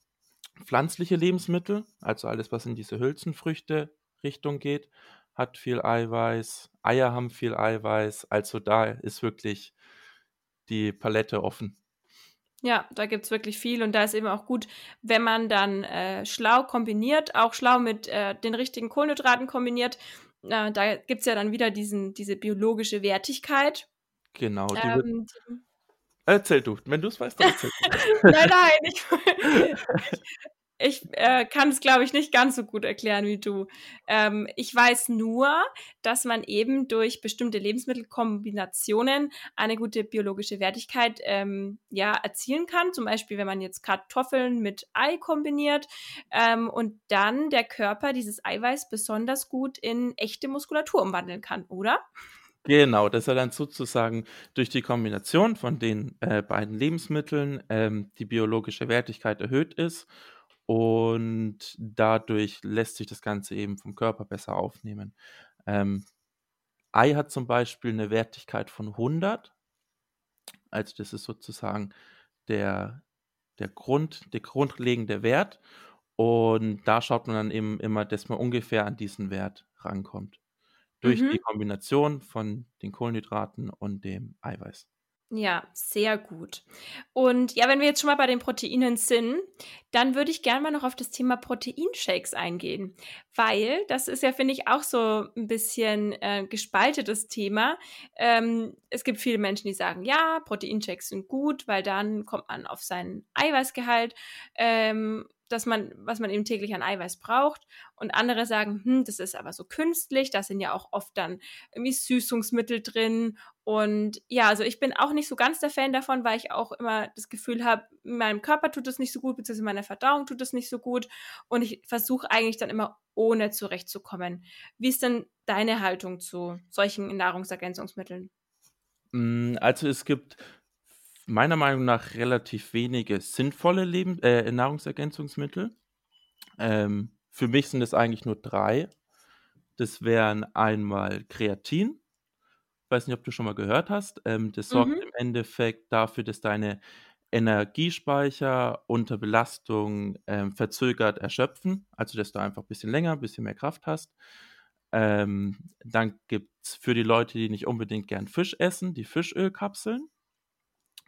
[SPEAKER 3] pflanzliche Lebensmittel, also alles, was in diese Hülsenfrüchte-Richtung geht, hat viel Eiweiß. Eier haben viel Eiweiß. Also da ist wirklich die Palette offen.
[SPEAKER 1] Ja, da gibt's wirklich viel und da ist eben auch gut, wenn man dann äh, schlau kombiniert, auch schlau mit äh, den richtigen Kohlenhydraten kombiniert. Äh, da gibt's ja dann wieder diesen, diese biologische Wertigkeit.
[SPEAKER 3] Genau. Die wird,
[SPEAKER 1] Ähm, die,
[SPEAKER 3] erzähl du. Wenn du es weißt, dann erzähl
[SPEAKER 1] nein, nein, ich, ich äh, kann es, glaube ich, nicht ganz so gut erklären wie du. Ähm, ich weiß nur, dass man eben durch bestimmte Lebensmittelkombinationen eine gute biologische Wertigkeit ähm, ja, erzielen kann. Zum Beispiel, wenn man jetzt Kartoffeln mit Ei kombiniert ähm, und dann der Körper dieses Eiweiß besonders gut in echte Muskulatur umwandeln kann, oder?
[SPEAKER 3] Genau, dass er dann sozusagen durch die Kombination von den äh, beiden Lebensmitteln ähm, die biologische Wertigkeit erhöht ist und dadurch lässt sich das Ganze eben vom Körper besser aufnehmen. Ähm, Ei hat zum Beispiel eine Wertigkeit von 100, also das ist sozusagen der, der Grund, der grundlegende Wert. Und da schaut man dann eben immer, dass man ungefähr an diesen Wert rankommt durch
[SPEAKER 1] Mhm.
[SPEAKER 3] die Kombination von den Kohlenhydraten und dem Eiweiß.
[SPEAKER 1] Ja, sehr gut. Und ja, wenn wir jetzt schon mal bei den Proteinen sind, dann würde ich gerne mal noch auf das Thema Proteinshakes eingehen, weil das ist ja, finde ich, auch so ein bisschen äh, gespaltetes Thema. Ähm, es gibt viele Menschen, die sagen, ja, Proteinshakes sind gut, weil dann kommt man auf seinen Eiweißgehalt, ähm, dass man, was man eben täglich an Eiweiß braucht. Und andere sagen, hm, das ist aber so künstlich, da sind ja auch oft dann irgendwie Süßungsmittel drin und ja, also ich bin auch nicht so ganz der Fan davon, weil ich auch immer das Gefühl habe, meinem Körper tut es nicht so gut, beziehungsweise meiner Verdauung tut es nicht so gut. Und ich versuche eigentlich dann immer ohne zurechtzukommen. Wie ist denn deine Haltung zu solchen Nahrungsergänzungsmitteln?
[SPEAKER 3] Mm, Also es gibt meiner Meinung nach relativ wenige sinnvolle Leben, äh, Nahrungsergänzungsmittel. Ähm, für mich sind es eigentlich nur drei. Das wären einmal Kreatin. Ich weiß nicht, ob du schon mal gehört hast. Ähm, das sorgt
[SPEAKER 1] Mhm.
[SPEAKER 3] im Endeffekt dafür, dass deine Energiespeicher unter Belastung ähm, verzögert erschöpfen. Also, dass du einfach ein bisschen länger, ein bisschen mehr Kraft hast. Ähm, dann gibt es für die Leute, die nicht unbedingt gern Fisch essen, die Fischölkapseln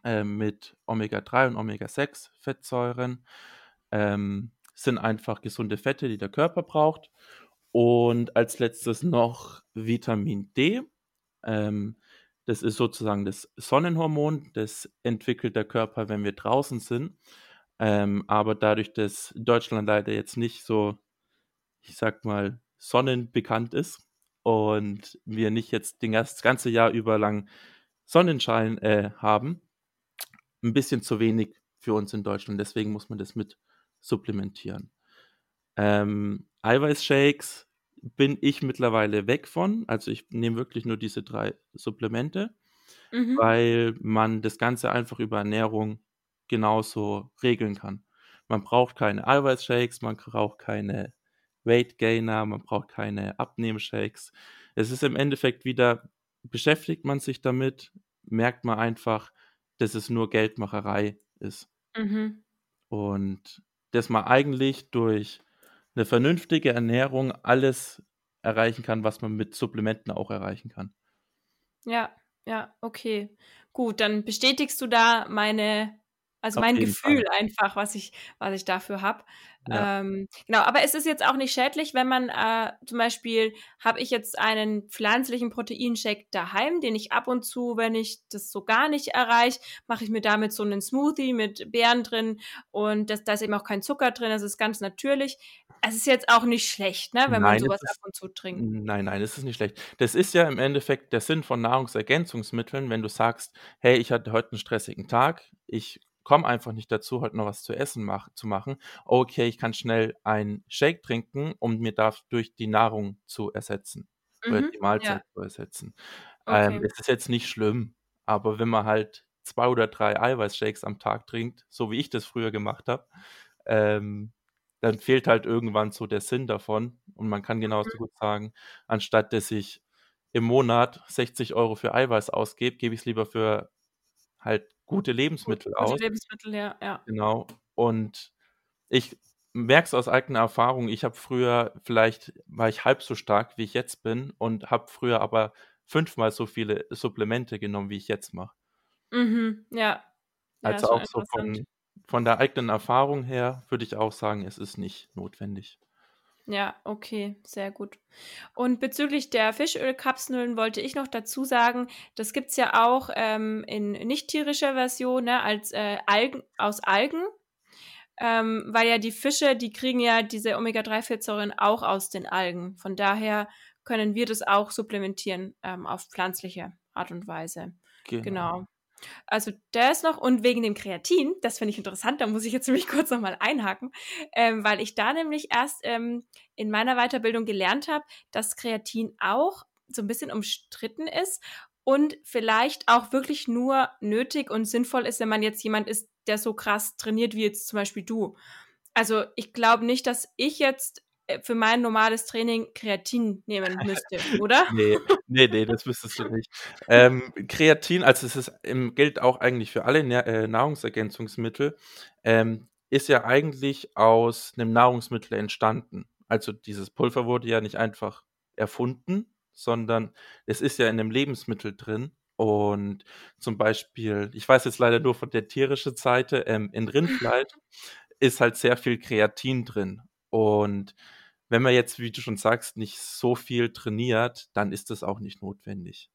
[SPEAKER 3] ähm, mit Omega-3 und Omega-6-Fettsäuren. Ähm, sind einfach gesunde Fette, die der Körper braucht. Und als letztes noch Vitamin D. Ähm, das ist sozusagen das Sonnenhormon, das entwickelt der Körper, wenn wir draußen sind. Ähm, aber dadurch, dass Deutschland leider jetzt nicht so, ich sag mal, sonnenbekannt ist und wir nicht jetzt den das ganze Jahr über lang Sonnenschein äh, haben, ein bisschen zu wenig für uns in Deutschland. Deswegen muss man das mit supplementieren. Ähm, Eiweißshakes bin ich mittlerweile weg von. Also ich nehme wirklich nur diese drei Supplemente,
[SPEAKER 1] Mhm.
[SPEAKER 3] weil man das Ganze einfach über Ernährung genauso regeln kann. Man braucht keine Eiweißshakes, man braucht keine Weight Gainer, man braucht keine Abnehmshakes. Es ist im Endeffekt wieder, beschäftigt man sich damit, merkt man einfach, dass es nur Geldmacherei ist.
[SPEAKER 1] Mhm.
[SPEAKER 3] Und dass man eigentlich durch eine vernünftige Ernährung alles erreichen kann, was man mit Supplementen auch erreichen kann.
[SPEAKER 1] Ja, ja, okay. Gut, dann bestätigst du da meine also
[SPEAKER 3] Auf
[SPEAKER 1] mein Gefühl
[SPEAKER 3] Fall.
[SPEAKER 1] einfach, was ich was ich dafür habe.
[SPEAKER 3] Ja.
[SPEAKER 1] Ähm, genau, aber es ist jetzt auch nicht schädlich, wenn man äh, zum Beispiel habe ich jetzt einen pflanzlichen Proteinshake daheim, den ich ab und zu, wenn ich das so gar nicht erreiche, mache ich mir damit so einen Smoothie mit Beeren drin und das, da ist eben auch kein Zucker drin, das ist ganz natürlich. Es ist jetzt auch nicht schlecht, ne, wenn man
[SPEAKER 3] Nein,
[SPEAKER 1] sowas
[SPEAKER 3] es
[SPEAKER 1] ab
[SPEAKER 3] ist
[SPEAKER 1] und zu trinkt.
[SPEAKER 3] nein, nein, es ist nicht schlecht. Das ist ja im Endeffekt der Sinn von Nahrungsergänzungsmitteln, wenn du sagst: „Hey, ich hatte heute einen stressigen Tag. Ich komme einfach nicht dazu, heute noch was zu essen mach zu machen. Okay, ich kann schnell einen Shake trinken, um mir dadurch die Nahrung zu ersetzen oder
[SPEAKER 1] Mhm,
[SPEAKER 3] die
[SPEAKER 1] ja,
[SPEAKER 3] Mahlzeit zu ersetzen.“ Ähm,
[SPEAKER 1] okay.
[SPEAKER 3] es ist jetzt nicht schlimm, aber wenn man halt 2 oder 3 Eiweißshakes am Tag trinkt, so wie ich das früher gemacht habe, ähm, dann fehlt halt irgendwann so der Sinn davon. Und man kann genauso
[SPEAKER 1] Mhm.
[SPEAKER 3] gut sagen, anstatt dass ich im Monat 60 Euro für Eiweiß ausgebe, gebe ich es lieber für halt gute
[SPEAKER 1] Gut,
[SPEAKER 3] Lebensmittel
[SPEAKER 1] gute
[SPEAKER 3] aus.
[SPEAKER 1] Lebensmittel, ja, ja.
[SPEAKER 3] Genau. Und ich merke es aus eigener Erfahrung. Ich habe früher vielleicht war ich halb so stark, wie ich jetzt bin und habe früher aber fünfmal so viele Supplemente genommen, wie ich jetzt mache.
[SPEAKER 1] Mhm, ja.
[SPEAKER 3] Also auch so von von der eigenen Erfahrung her würde ich auch sagen, es ist nicht notwendig.
[SPEAKER 1] Ja, okay, sehr gut. Und bezüglich der Fischölkapseln wollte ich noch dazu sagen, das gibt's ja auch ähm, in nicht tierischer Version, ne, als äh, Algen, aus Algen, ähm, weil ja die Fische, die kriegen ja diese Omega-3-Fettsäuren auch aus den Algen. Von daher können wir das auch supplementieren ähm, auf pflanzliche Art und Weise.
[SPEAKER 3] Genau.
[SPEAKER 1] Genau. Also das noch und wegen dem Kreatin, das finde ich interessant, da muss ich jetzt nämlich kurz nochmal einhaken, ähm, weil ich da nämlich erst ähm, in meiner Weiterbildung gelernt habe, dass Kreatin auch so ein bisschen umstritten ist und vielleicht auch wirklich nur nötig und sinnvoll ist, wenn man jetzt jemand ist, der so krass trainiert wie jetzt zum Beispiel du. Also ich glaube nicht, dass ich jetzt für mein normales Training Kreatin nehmen müsste, oder?
[SPEAKER 3] Ne, ne, ne, das müsstest du nicht. Ähm, Kreatin, also es ist ähm, gilt auch eigentlich für alle äh, Nahrungsergänzungsmittel, ähm, ist ja eigentlich aus 'nem Nahrungsmittel entstanden. Also, dieses Pulver wurde ja nicht einfach erfunden, sondern es ist ja in 'nem Lebensmittel drin. Und zum Beispiel ich weiß jetzt leider nur von der tierischen Seite, ähm, in Rindfleisch ist halt sehr viel Kreatin drin. Und wenn man jetzt, wie du schon sagst, nicht so viel trainiert, dann ist das auch nicht notwendig.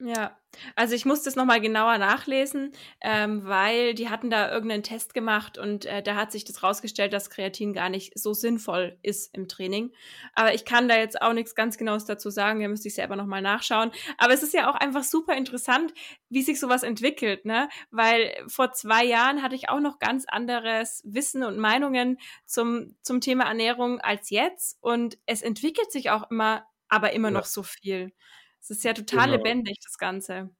[SPEAKER 1] Ja, also ich muss das noch mal genauer nachlesen, ähm, weil die hatten da irgendeinen Test gemacht und äh, da hat sich das rausgestellt, dass Kreatin gar nicht so sinnvoll ist im Training. Aber ich kann da jetzt auch nichts ganz Genaues dazu sagen, da müsste ich selber noch mal nachschauen. Aber es ist ja auch einfach super interessant, wie sich sowas entwickelt, ne? Weil vor zwei Jahren hatte ich auch noch ganz anderes Wissen und Meinungen zum, zum Thema Ernährung als jetzt und es entwickelt sich auch immer, aber immer
[SPEAKER 3] Ja.
[SPEAKER 1] noch so viel. Es ist ja total
[SPEAKER 3] Genau.
[SPEAKER 1] lebendig, das Ganze.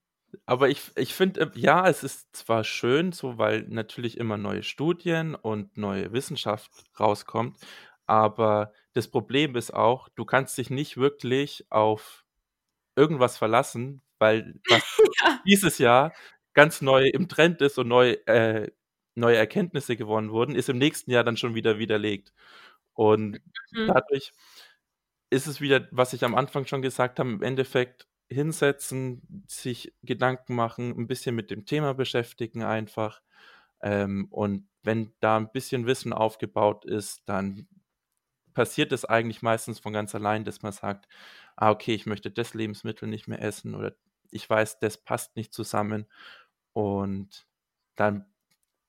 [SPEAKER 3] Aber ich ich finde, äh, ja, es ist zwar schön so, weil natürlich immer neue Studien und neue Wissenschaft rauskommt, aber das Problem ist auch, du kannst dich nicht wirklich auf irgendwas verlassen, weil was
[SPEAKER 1] Ja.
[SPEAKER 3] dieses Jahr ganz neu im Trend ist und neu äh, neue Erkenntnisse gewonnen wurden, ist im nächsten Jahr dann schon wieder widerlegt. Und
[SPEAKER 1] Mhm.
[SPEAKER 3] dadurch ist es wieder, was ich am Anfang schon gesagt habe, im Endeffekt hinsetzen, sich Gedanken machen, 'n bisschen mit dem Thema beschäftigen einfach. Ähm, und wenn da 'n bisschen Wissen aufgebaut ist, dann passiert es eigentlich meistens von ganz allein, dass man sagt: „Ah, okay, ich möchte das Lebensmittel nicht mehr essen“ oder „ich weiß, das passt nicht zusammen.“ Und dann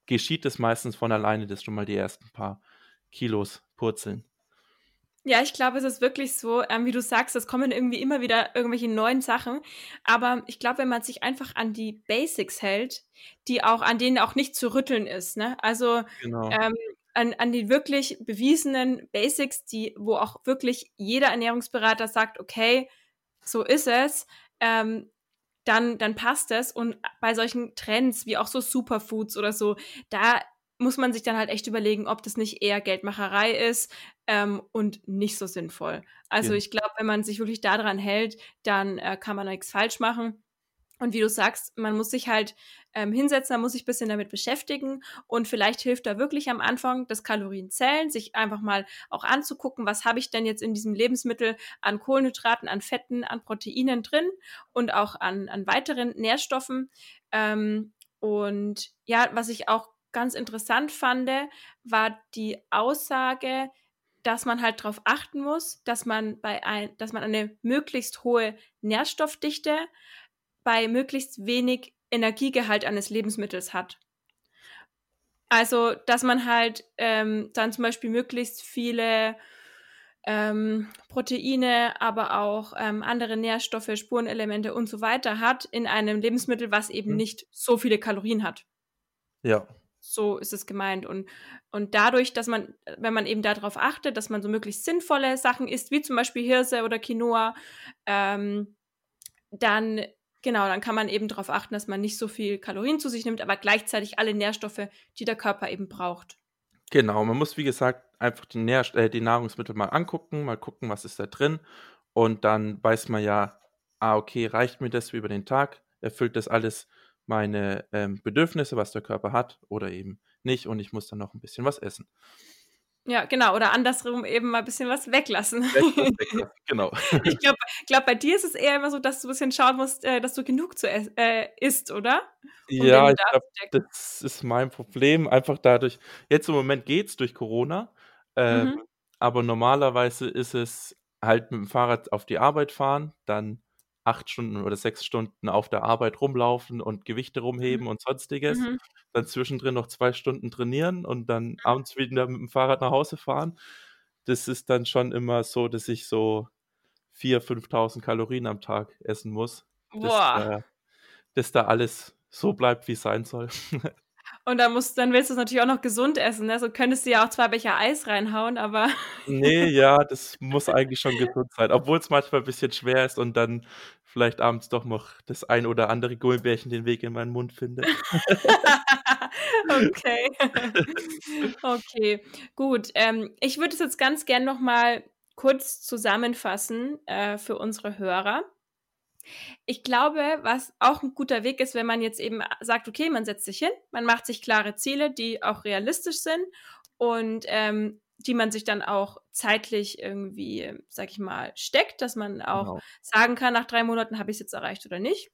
[SPEAKER 3] geschieht es meistens von alleine, dass schon mal die ersten paar Kilos purzeln.
[SPEAKER 1] Ja, ich glaube, es ist wirklich so, ähm, wie du sagst, es kommen irgendwie immer wieder irgendwelche neuen Sachen. Aber ich glaube, wenn man sich einfach an die Basics hält, die auch an denen auch nicht zu rütteln ist, ne? Also,
[SPEAKER 3] Genau.
[SPEAKER 1] ähm, an, an die wirklich bewiesenen Basics, die, wo auch wirklich jeder Ernährungsberater sagt, okay, so ist es, ähm, dann, dann passt es. Und bei solchen Trends wie auch so Superfoods oder so, da muss man sich dann halt echt überlegen, ob das nicht eher Geldmacherei ist ähm, und nicht so sinnvoll. Also ja. ich glaube, wenn man sich wirklich daran hält, dann äh, kann man nichts falsch machen. Und wie du sagst, man muss sich halt ähm, hinsetzen, man muss sich ein bisschen damit beschäftigen und vielleicht hilft da wirklich am Anfang das Kalorienzählen, sich einfach mal auch anzugucken, was habe ich denn jetzt in diesem Lebensmittel an Kohlenhydraten, an Fetten, an Proteinen drin und auch an, an weiteren Nährstoffen. Ähm, und ja, was ich auch ganz interessant fand, war die Aussage, dass man halt darauf achten muss, dass man bei ein, dass man eine möglichst hohe Nährstoffdichte bei möglichst wenig Energiegehalt eines Lebensmittels hat. Also, dass man halt ähm, dann zum Beispiel möglichst viele ähm, Proteine, aber auch ähm, andere Nährstoffe, Spurenelemente und so weiter hat in einem Lebensmittel, was eben mhm. nicht so viele Kalorien hat.
[SPEAKER 3] Ja.
[SPEAKER 1] So ist es gemeint. Und, und dadurch, dass man, wenn man eben darauf achtet, dass man so möglichst sinnvolle Sachen isst, wie zum Beispiel Hirse oder Quinoa, ähm, dann Genau, dann kann man eben darauf achten, dass man nicht so viel Kalorien zu sich nimmt, aber gleichzeitig alle Nährstoffe, die der Körper eben braucht.
[SPEAKER 3] Genau, man muss, wie gesagt, einfach die, Nähr äh, die Nahrungsmittel mal angucken, mal gucken, was ist da drin. Und dann weiß man ja, ah, okay, reicht mir das über den Tag? Erfüllt das alles meine ähm, Bedürfnisse, was der Körper hat, oder eben nicht? Und ich muss dann noch ein bisschen was essen.
[SPEAKER 1] Ja, genau. Oder andersrum eben mal ein bisschen was weglassen.
[SPEAKER 3] weglassen genau.
[SPEAKER 1] Ich glaube, glaub, bei dir ist es eher immer so, dass du ein bisschen schauen musst, äh, dass du genug zu äh, isst, oder?
[SPEAKER 3] Um ja, ich glaube, das ist mein Problem. Einfach dadurch, jetzt im Moment geht es durch Corona, ähm, mhm. aber normalerweise ist es halt mit dem Fahrrad auf die Arbeit fahren, dann acht Stunden oder sechs Stunden auf der Arbeit rumlaufen und Gewichte rumheben mhm. und sonstiges. Mhm. Dann zwischendrin noch zwei Stunden trainieren und dann mhm. abends wieder mit dem Fahrrad nach Hause fahren. Das ist dann schon immer so, dass ich so 4.000, 5.000 Kalorien am Tag essen muss. Dass, äh, dass da alles so bleibt, wie es sein soll.
[SPEAKER 1] Und dann, musst, dann willst du es natürlich auch noch gesund essen. Ne? So könntest du ja auch zwei Becher Eis reinhauen, aber.
[SPEAKER 3] Nee, ja, das muss eigentlich schon gesund sein. Obwohl es manchmal ein bisschen schwer ist und dann vielleicht abends doch noch das ein oder andere Gummibärchen den Weg in meinen Mund findet.
[SPEAKER 1] okay. okay, gut. Ähm, ich würde es jetzt ganz gern nochmal kurz zusammenfassen äh, für unsere Hörer. Ich glaube, was auch ein guter Weg ist, wenn man jetzt eben sagt, okay, man setzt sich hin, man macht sich klare Ziele, die auch realistisch sind und ähm, die man sich dann auch zeitlich irgendwie, sag ich mal, steckt, dass man auch genau. sagen kann, nach drei Monaten habe ich es jetzt erreicht oder nicht.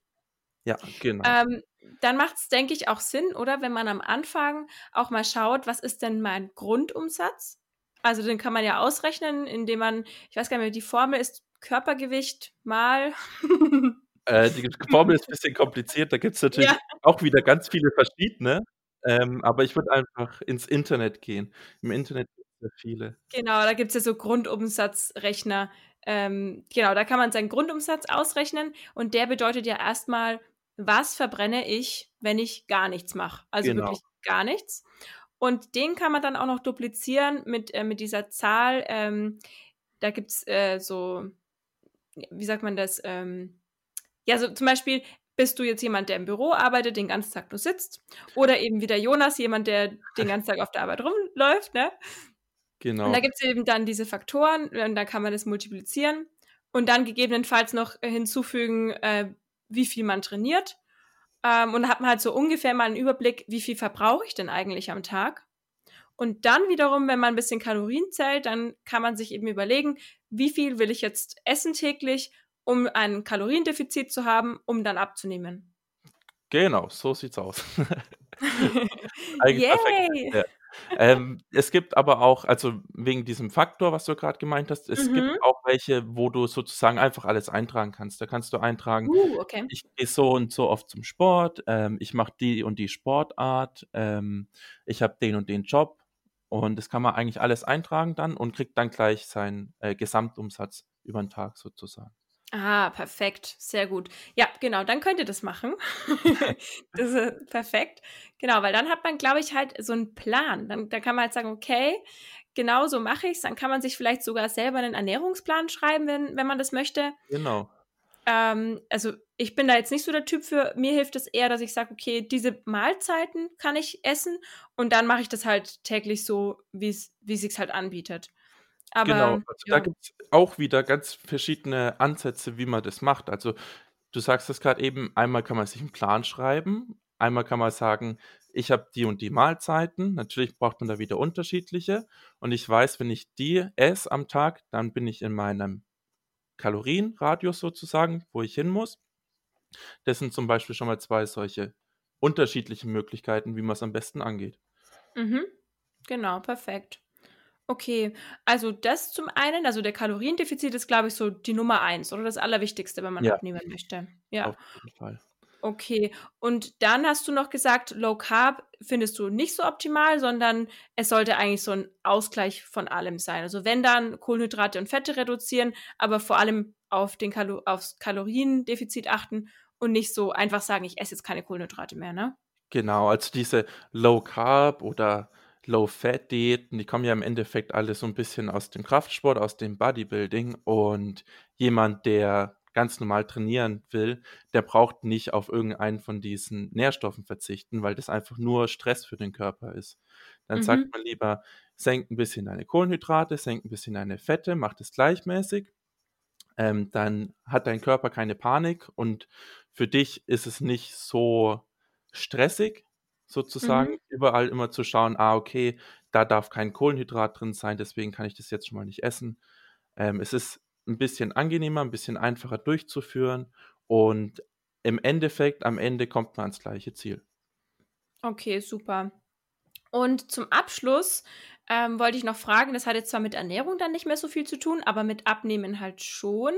[SPEAKER 3] Ja, genau.
[SPEAKER 1] Ähm, dann macht es, denke ich, auch Sinn, oder? Wenn man am Anfang auch mal schaut, was ist denn mein Grundumsatz? Also den kann man ja ausrechnen, indem man, ich weiß gar nicht mehr, die Formel ist Körpergewicht mal.
[SPEAKER 3] äh, die Formel ist ein bisschen kompliziert. Da gibt es natürlich ja. auch wieder ganz viele verschiedene. Ähm, aber ich würde einfach ins Internet gehen. Im Internet gibt es ja viele.
[SPEAKER 1] Genau, da gibt es ja so Grundumsatzrechner. Ähm, genau, da kann man seinen Grundumsatz ausrechnen und der bedeutet ja erstmal, was verbrenne ich, wenn ich gar nichts mache. Also genau. wirklich gar nichts. Und den kann man dann auch noch duplizieren mit, äh, mit dieser Zahl. Ähm, da gibt es äh, so wie sagt man das? Ähm, ja, so zum Beispiel bist du jetzt jemand, der im Büro arbeitet, den ganzen Tag nur sitzt. Oder eben wie der Jonas, jemand, der den ganzen Tag auf der Arbeit rumläuft, ne?
[SPEAKER 3] Genau.
[SPEAKER 1] Und da gibt es eben dann diese Faktoren und da kann man das multiplizieren und dann gegebenenfalls noch hinzufügen, äh, wie viel man trainiert. Ähm, und dann hat man halt so ungefähr mal einen Überblick, wie viel verbrauche ich denn eigentlich am Tag. Und dann wiederum, wenn man ein bisschen Kalorien zählt, dann kann man sich eben überlegen, wie viel will ich jetzt essen täglich, um ein Kaloriendefizit zu haben, um dann abzunehmen.
[SPEAKER 3] Genau, so sieht's aus. Eigentlich perfekt. Ja. Ähm, es gibt aber auch, also wegen diesem Faktor, was du gerade gemeint hast, es mhm. gibt auch welche, wo du sozusagen einfach alles eintragen kannst. Da kannst du eintragen,
[SPEAKER 1] uh, okay.
[SPEAKER 3] ich gehe so und so oft zum Sport, ähm, ich mache die und die Sportart, ähm, ich habe den und den Job und das kann man eigentlich alles eintragen dann und kriegt dann gleich seinen äh, Gesamtumsatz über den Tag sozusagen.
[SPEAKER 1] Ah, perfekt. Sehr gut. Ja, genau, dann könnt ihr das machen. das ist perfekt. Genau, weil dann hat man, glaube ich, halt so einen Plan. Dann, dann kann man halt sagen, okay, genau so mache ich es. Dann kann man sich vielleicht sogar selber einen Ernährungsplan schreiben, wenn, wenn man das möchte.
[SPEAKER 3] Genau.
[SPEAKER 1] Ähm, also ich bin da jetzt nicht so der Typ für. Mir hilft es eher, dass ich sage, okay, diese Mahlzeiten kann ich essen und dann mache ich das halt täglich so, wie es sich halt anbietet.
[SPEAKER 3] Aber, genau, also ja. da gibt es auch wieder ganz verschiedene Ansätze, wie man das macht. Also du sagst es gerade eben, einmal kann man sich einen Plan schreiben, einmal kann man sagen, ich habe die und die Mahlzeiten. Natürlich braucht man da wieder unterschiedliche. Und ich weiß, wenn ich die esse am Tag, dann bin ich in meinem Kalorienradius sozusagen, wo ich hin muss. Das sind zum Beispiel schon mal zwei solche unterschiedliche Möglichkeiten, wie man es am besten angeht.
[SPEAKER 1] Mhm. Genau, perfekt. Okay, also das zum einen, also der Kaloriendefizit ist, glaube ich, so die Nummer eins oder das Allerwichtigste, wenn man ja. abnehmen möchte. Ja. Auf jeden Fall. Okay, und dann hast du noch gesagt, Low Carb findest du nicht so optimal, sondern es sollte eigentlich so ein Ausgleich von allem sein. Also wenn dann Kohlenhydrate und Fette reduzieren, aber vor allem auf den Kalo aufs Kaloriendefizit achten und nicht so einfach sagen, ich esse jetzt keine Kohlenhydrate mehr, ne?
[SPEAKER 3] Genau, also diese Low Carb oder Low-Fat-Diäten, die kommen ja im Endeffekt alle so ein bisschen aus dem Kraftsport, aus dem Bodybuilding und jemand, der ganz normal trainieren will, der braucht nicht auf irgendeinen von diesen Nährstoffen verzichten, weil das einfach nur Stress für den Körper ist. Dann mhm. sagt man lieber, senkt ein bisschen deine Kohlenhydrate, senkt ein bisschen deine Fette, macht es gleichmäßig. Ähm, dann hat dein Körper keine Panik und für dich ist es nicht so stressig, sozusagen, mhm. überall immer zu schauen, ah, okay, da darf kein Kohlenhydrat drin sein, deswegen kann ich das jetzt schon mal nicht essen. Ähm, es ist ein bisschen angenehmer, ein bisschen einfacher durchzuführen und im Endeffekt, am Ende kommt man ans gleiche Ziel.
[SPEAKER 1] Okay, super. Und zum Abschluss ähm, wollte ich noch fragen, das hat jetzt zwar mit Ernährung dann nicht mehr so viel zu tun, aber mit Abnehmen halt schon.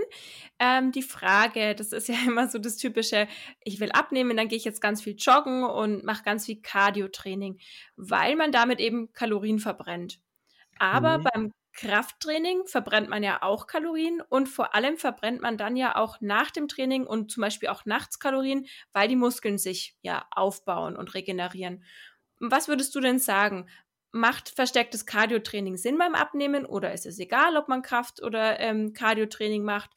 [SPEAKER 1] Ähm, die Frage, das ist ja immer so das typische, ich will abnehmen, dann gehe ich jetzt ganz viel joggen und mache ganz viel Cardio-Training, weil man damit eben Kalorien verbrennt. Aber mhm. beim Krafttraining verbrennt man ja auch Kalorien und vor allem verbrennt man dann ja auch nach dem Training und zum Beispiel auch nachts Kalorien, weil die Muskeln sich ja aufbauen und regenerieren. Was würdest du denn sagen? Macht verstärktes Cardiotraining Sinn beim Abnehmen oder ist es egal, ob man Kraft- oder ähm, Cardiotraining macht?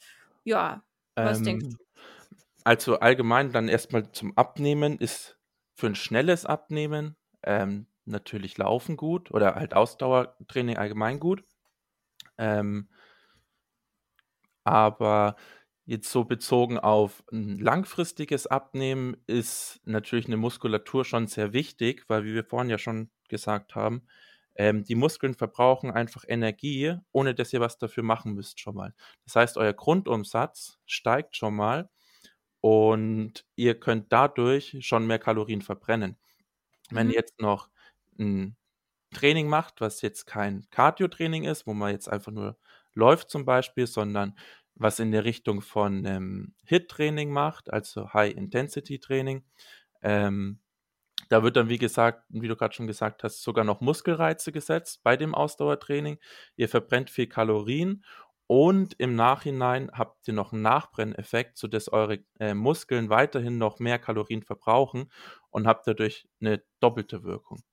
[SPEAKER 1] Ja, was ähm, denkst du?
[SPEAKER 3] Also allgemein dann erstmal zum Abnehmen ist für ein schnelles Abnehmen ähm, natürlich Laufen gut oder halt Ausdauertraining allgemein gut. Ähm, aber Jetzt so bezogen auf ein langfristiges Abnehmen ist natürlich eine Muskulatur schon sehr wichtig, weil wie wir vorhin ja schon gesagt haben, ähm, die Muskeln verbrauchen einfach Energie, ohne dass ihr was dafür machen müsst schon mal. Das heißt, euer Grundumsatz steigt schon mal und ihr könnt dadurch schon mehr Kalorien verbrennen. Wenn ihr mhm. jetzt noch ein Training macht, was jetzt kein Cardio-Training ist, wo man jetzt einfach nur läuft zum Beispiel, sondern was in der Richtung von ähm, HIT-Training macht, also High-Intensity-Training. Ähm, da wird dann, wie gesagt, wie du gerade schon gesagt hast, sogar noch Muskelreize gesetzt bei dem Ausdauertraining. Ihr verbrennt viel Kalorien und im Nachhinein habt ihr noch einen Nachbrenneffekt, sodass eure äh, Muskeln weiterhin noch mehr Kalorien verbrauchen und habt dadurch eine doppelte Wirkung.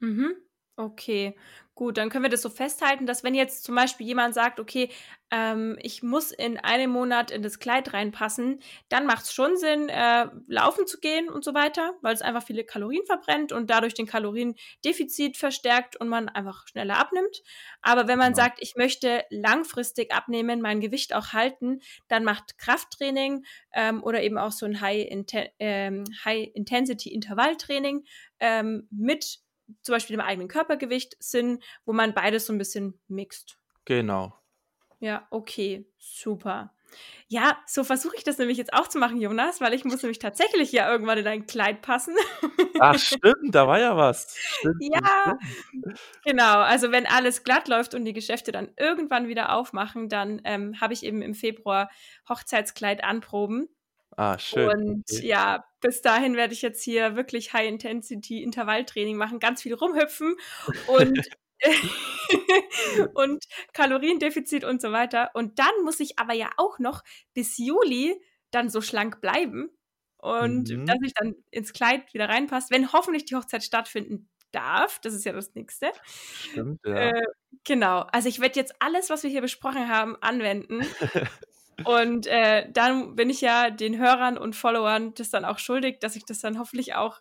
[SPEAKER 1] Mhm. Okay, gut, dann können wir das so festhalten, dass wenn jetzt zum Beispiel jemand sagt, okay, ähm, ich muss in einem Monat in das Kleid reinpassen, dann macht es schon Sinn, äh, laufen zu gehen und so weiter, weil es einfach viele Kalorien verbrennt und dadurch den Kaloriendefizit verstärkt und man einfach schneller abnimmt. Aber wenn man genau. sagt, ich möchte langfristig abnehmen, mein Gewicht auch halten, dann macht Krafttraining ähm, oder eben auch so ein High-Intensity-Intervalltraining ähm, High ähm, mit zum Beispiel dem eigenen Körpergewicht Sinn, wo man beides so ein bisschen mixt.
[SPEAKER 3] Genau.
[SPEAKER 1] Ja, okay, super. Ja, so versuche ich das nämlich jetzt auch zu machen, Jonas, weil ich muss nämlich tatsächlich ja irgendwann in dein Kleid passen.
[SPEAKER 3] Ach, stimmt, da war ja was. Stimmt,
[SPEAKER 1] ja, stimmt. genau. Also wenn alles glatt läuft und die Geschäfte dann irgendwann wieder aufmachen, dann ähm, habe ich eben im Februar Hochzeitskleid anproben.
[SPEAKER 3] Ah, schön.
[SPEAKER 1] Und okay. ja, bis dahin werde ich jetzt hier wirklich High-Intensity-Intervalltraining machen, ganz viel rumhüpfen und und Kaloriendefizit und so weiter. Und dann muss ich aber ja auch noch bis Juli dann so schlank bleiben und
[SPEAKER 3] Mhm.
[SPEAKER 1] dass ich dann ins Kleid wieder reinpasse, wenn hoffentlich die Hochzeit stattfinden darf. Das ist ja das Nächste.
[SPEAKER 3] Stimmt, ja.
[SPEAKER 1] Äh, genau. Also ich werde jetzt alles, was wir hier besprochen haben, anwenden. Und äh, dann bin ich ja den Hörern und Followern das dann auch schuldig, dass ich das dann hoffentlich auch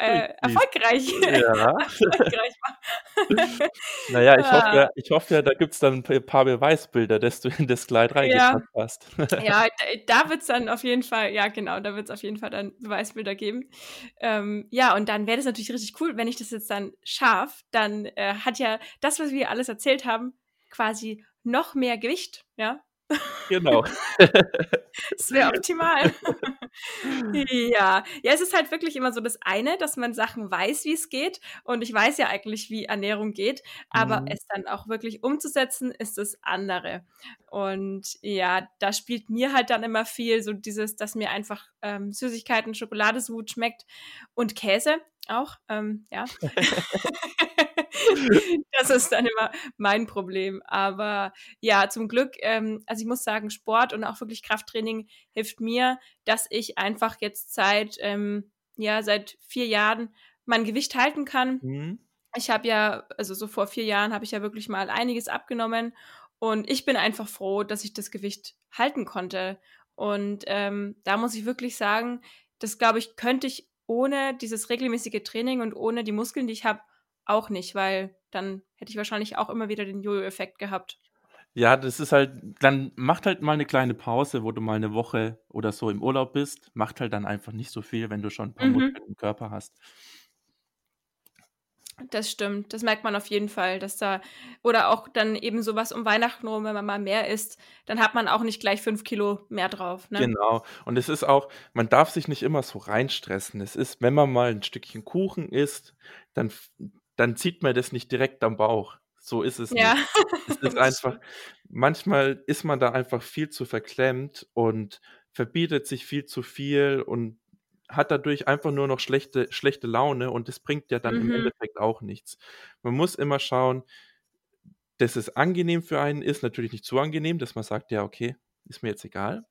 [SPEAKER 1] äh, erfolgreich,
[SPEAKER 3] Ja.
[SPEAKER 1] erfolgreich mache.
[SPEAKER 3] Naja, ich hoffe
[SPEAKER 1] Ah.
[SPEAKER 3] ja, ich hoffe ja, da gibt's dann ein paar Beweisbilder, dass du in das Kleid reingepasst hast.
[SPEAKER 1] Ja, da, da wird es dann auf jeden Fall, ja genau, da wird es auf jeden Fall dann Beweisbilder geben. Ähm, ja, und dann wäre das natürlich richtig cool, wenn ich das jetzt dann schaffe, dann äh, hat ja das, was wir alles erzählt haben, quasi noch mehr Gewicht, ja.
[SPEAKER 3] Genau.
[SPEAKER 1] Das wäre optimal. ja. ja, es ist halt wirklich immer so das eine, dass man Sachen weiß, wie es geht. Und ich weiß ja eigentlich, wie Ernährung geht. Aber
[SPEAKER 3] Mhm.
[SPEAKER 1] es dann auch wirklich umzusetzen, ist das andere. Und ja, da spielt mir halt dann immer viel so dieses, dass mir einfach ähm, Süßigkeiten, Schokolade so gut schmeckt und Käse auch. Ähm, ja. das ist dann immer mein Problem. Aber ja, zum Glück, ähm, also ich muss sagen, Sport und auch wirklich Krafttraining hilft mir, dass ich einfach jetzt seit, ähm, ja, seit vier Jahren mein Gewicht halten kann.
[SPEAKER 3] Mhm.
[SPEAKER 1] Ich habe ja, also so vor vier Jahren habe ich ja wirklich mal einiges abgenommen und ich bin einfach froh, dass ich das Gewicht halten konnte. Und ähm, da muss ich wirklich sagen, das glaube ich, könnte ich ohne dieses regelmäßige Training und ohne die Muskeln, die ich habe, auch nicht, weil dann hätte ich wahrscheinlich auch immer wieder den Jojo-Effekt gehabt.
[SPEAKER 3] Ja, das ist halt dann macht halt mal 'ne kleine Pause, wo du mal 'ne Woche oder so im Urlaub bist. Macht halt dann einfach nicht so viel, wenn du schon 'n paar
[SPEAKER 1] Mhm.
[SPEAKER 3] Muskeln im Körper hast.
[SPEAKER 1] Das stimmt, das merkt man auf jeden Fall, dass da oder auch dann eben so was um Weihnachten rum, wenn man mal mehr isst, dann hat man auch nicht gleich 5 Kilo mehr drauf, ne?
[SPEAKER 3] Genau. Und es ist auch man darf sich nicht immer so reinstressen. Es ist wenn man mal 'n Stückchen Kuchen isst, dann dann zieht man das nicht direkt am Bauch. So ist es
[SPEAKER 1] Ja.
[SPEAKER 3] nicht. Es ist einfach manchmal ist man da einfach viel zu verklemmt und verbietet sich viel zu viel und hat dadurch einfach nur noch schlechte schlechte Laune und das bringt ja dann im
[SPEAKER 1] Mhm.
[SPEAKER 3] Endeffekt auch nichts. Man muss immer schauen, dass es angenehm für einen ist, natürlich nicht zu angenehm, dass man sagt: „Ja, okay, ist mir jetzt egal.“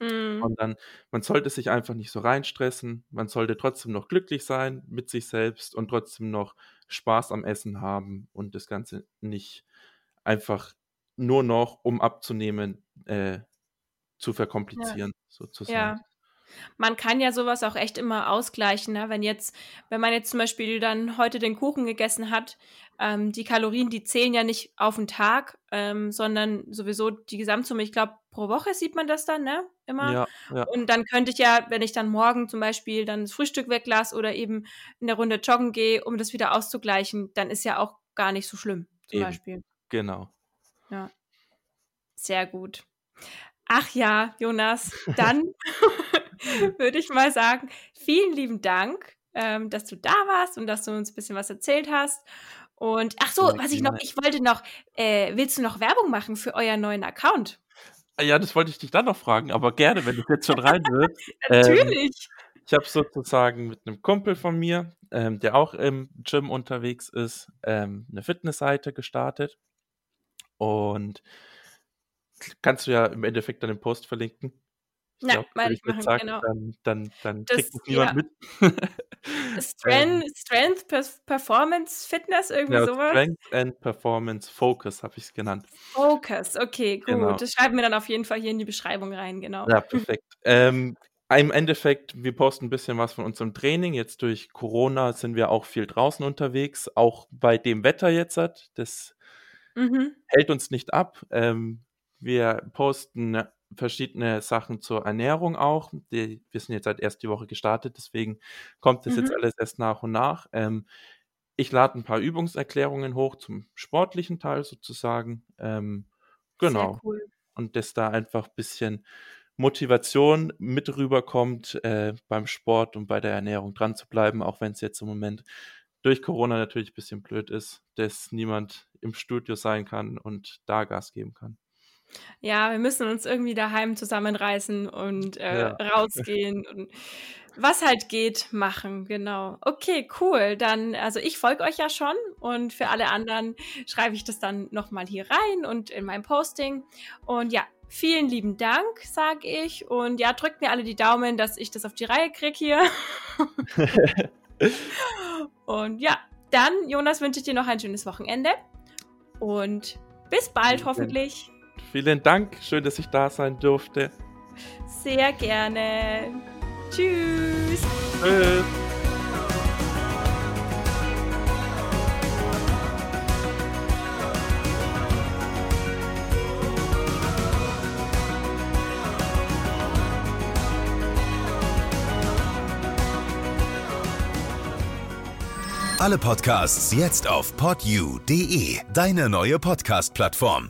[SPEAKER 1] Mhm.
[SPEAKER 3] Sondern man sollte sich einfach nicht so reinstressen. Man sollte trotzdem noch glücklich sein mit sich selbst und trotzdem noch Spaß am Essen haben und das Ganze nicht einfach nur noch, um abzunehmen, äh, zu
[SPEAKER 1] Ja.
[SPEAKER 3] verkomplizieren sozusagen.
[SPEAKER 1] Ja. Man kann ja so was auch echt immer ausgleichen, ne? Wenn jetzt wenn man jetzt zum Beispiel dann heute den Kuchen gegessen hat, ähm, die Kalorien, die zählen ja nicht auf 'n Tag, ähm, sondern sowieso die Gesamtsumme. Ich glaube, pro Woche sieht man das dann, ne, immer.
[SPEAKER 3] Ja, ja.
[SPEAKER 1] Und dann könnte ich ja, wenn ich dann morgen zum Beispiel dann das Frühstück weglasse oder eben 'ne Runde joggen gehe, um das wieder auszugleichen, dann ist ja auch gar nicht so schlimm, zum
[SPEAKER 3] Eben.
[SPEAKER 1] Beispiel.
[SPEAKER 3] Genau.
[SPEAKER 1] Ja. Sehr gut. Ach ja, Jonas, dann würde ich mal sagen, vielen lieben Dank, ähm, dass du da warst und dass du uns bisschen was erzählt hast. Und ach so, was ich noch ich wollte noch äh, willst du noch Werbung machen für euren neuen Account?
[SPEAKER 3] Ah ja, das wollte ich dich dann noch fragen, aber gerne, wenn du's jetzt schon reinwirfst. Ähm,
[SPEAKER 1] Natürlich.
[SPEAKER 3] ich habe sozusagen mit 'nem Kumpel von mir, ähm, der auch im Gym unterwegs ist, ähm, 'ne Fitnessseite gestartet. Und kannst du ja im Endeffekt dann im Post verlinken. Ich
[SPEAKER 1] Ja, werde
[SPEAKER 3] ich
[SPEAKER 1] ich
[SPEAKER 3] jetzt
[SPEAKER 1] machen,
[SPEAKER 3] sage,
[SPEAKER 1] genau.
[SPEAKER 3] dann dann dann
[SPEAKER 1] Das
[SPEAKER 3] kriegt es niemand
[SPEAKER 1] ja.
[SPEAKER 3] mit. Ähm,
[SPEAKER 1] Strength Strength Performance Fitness, irgendwie
[SPEAKER 3] ja,
[SPEAKER 1] so was?
[SPEAKER 3] Strength and Performance Focus habe ich's genannt.
[SPEAKER 1] Focus, okay, gut.
[SPEAKER 3] Genau.
[SPEAKER 1] Das schreiben wir dann auf jeden Fall hier in die Beschreibung rein, genau.
[SPEAKER 3] Ja, perfekt. Ähm, im Endeffekt, wir posten 'n bisschen was von unserem Training. Jetzt durch Corona sind wir auch viel draußen unterwegs, auch bei dem Wetter jetzert. Das
[SPEAKER 1] Mhm.
[SPEAKER 3] hält uns nicht ab. Ähm, wir posten verschiedene Sachen zur Ernährung auch. Die wir sind jetzt halt erst die Woche gestartet, deswegen kommt das jetzt
[SPEAKER 1] Mhm.
[SPEAKER 3] alles erst nach und nach. Ähm, ich lade 'n paar Übungserklärungen hoch zum sportlichen Teil sozusagen. Ähm, genau.
[SPEAKER 1] cool.
[SPEAKER 3] Und dass da einfach bisschen Motivation mit rüberkommt, äh, beim Sport und bei der Ernährung dranzubleiben, auch wenn's jetzt im Moment durch Corona natürlich bisschen blöd ist, dass niemand im Studio sein kann und da Gas geben kann.
[SPEAKER 1] Ja, wir müssen uns irgendwie daheim zusammenreißen und äh, ja. rausgehen und was halt geht, machen, genau. Okay, cool. Dann, also ich folge euch ja schon und für alle anderen schreibe ich das dann nochmal hier rein und in meinem Posting. Und ja, vielen lieben Dank, sage ich. Und ja, drückt mir alle die Daumen, dass ich das auf die Reihe kriege hier. und ja, dann, Jonas, wünsche ich dir noch ein schönes Wochenende. Und bis bald, hoffentlich.
[SPEAKER 3] Vielen Dank. Schön, dass ich da sein durfte.
[SPEAKER 1] Sehr gerne. Tschüss.
[SPEAKER 3] Tschüss.
[SPEAKER 4] Alle Podcasts jetzt auf podyou.de, deine neue Podcast-Plattform.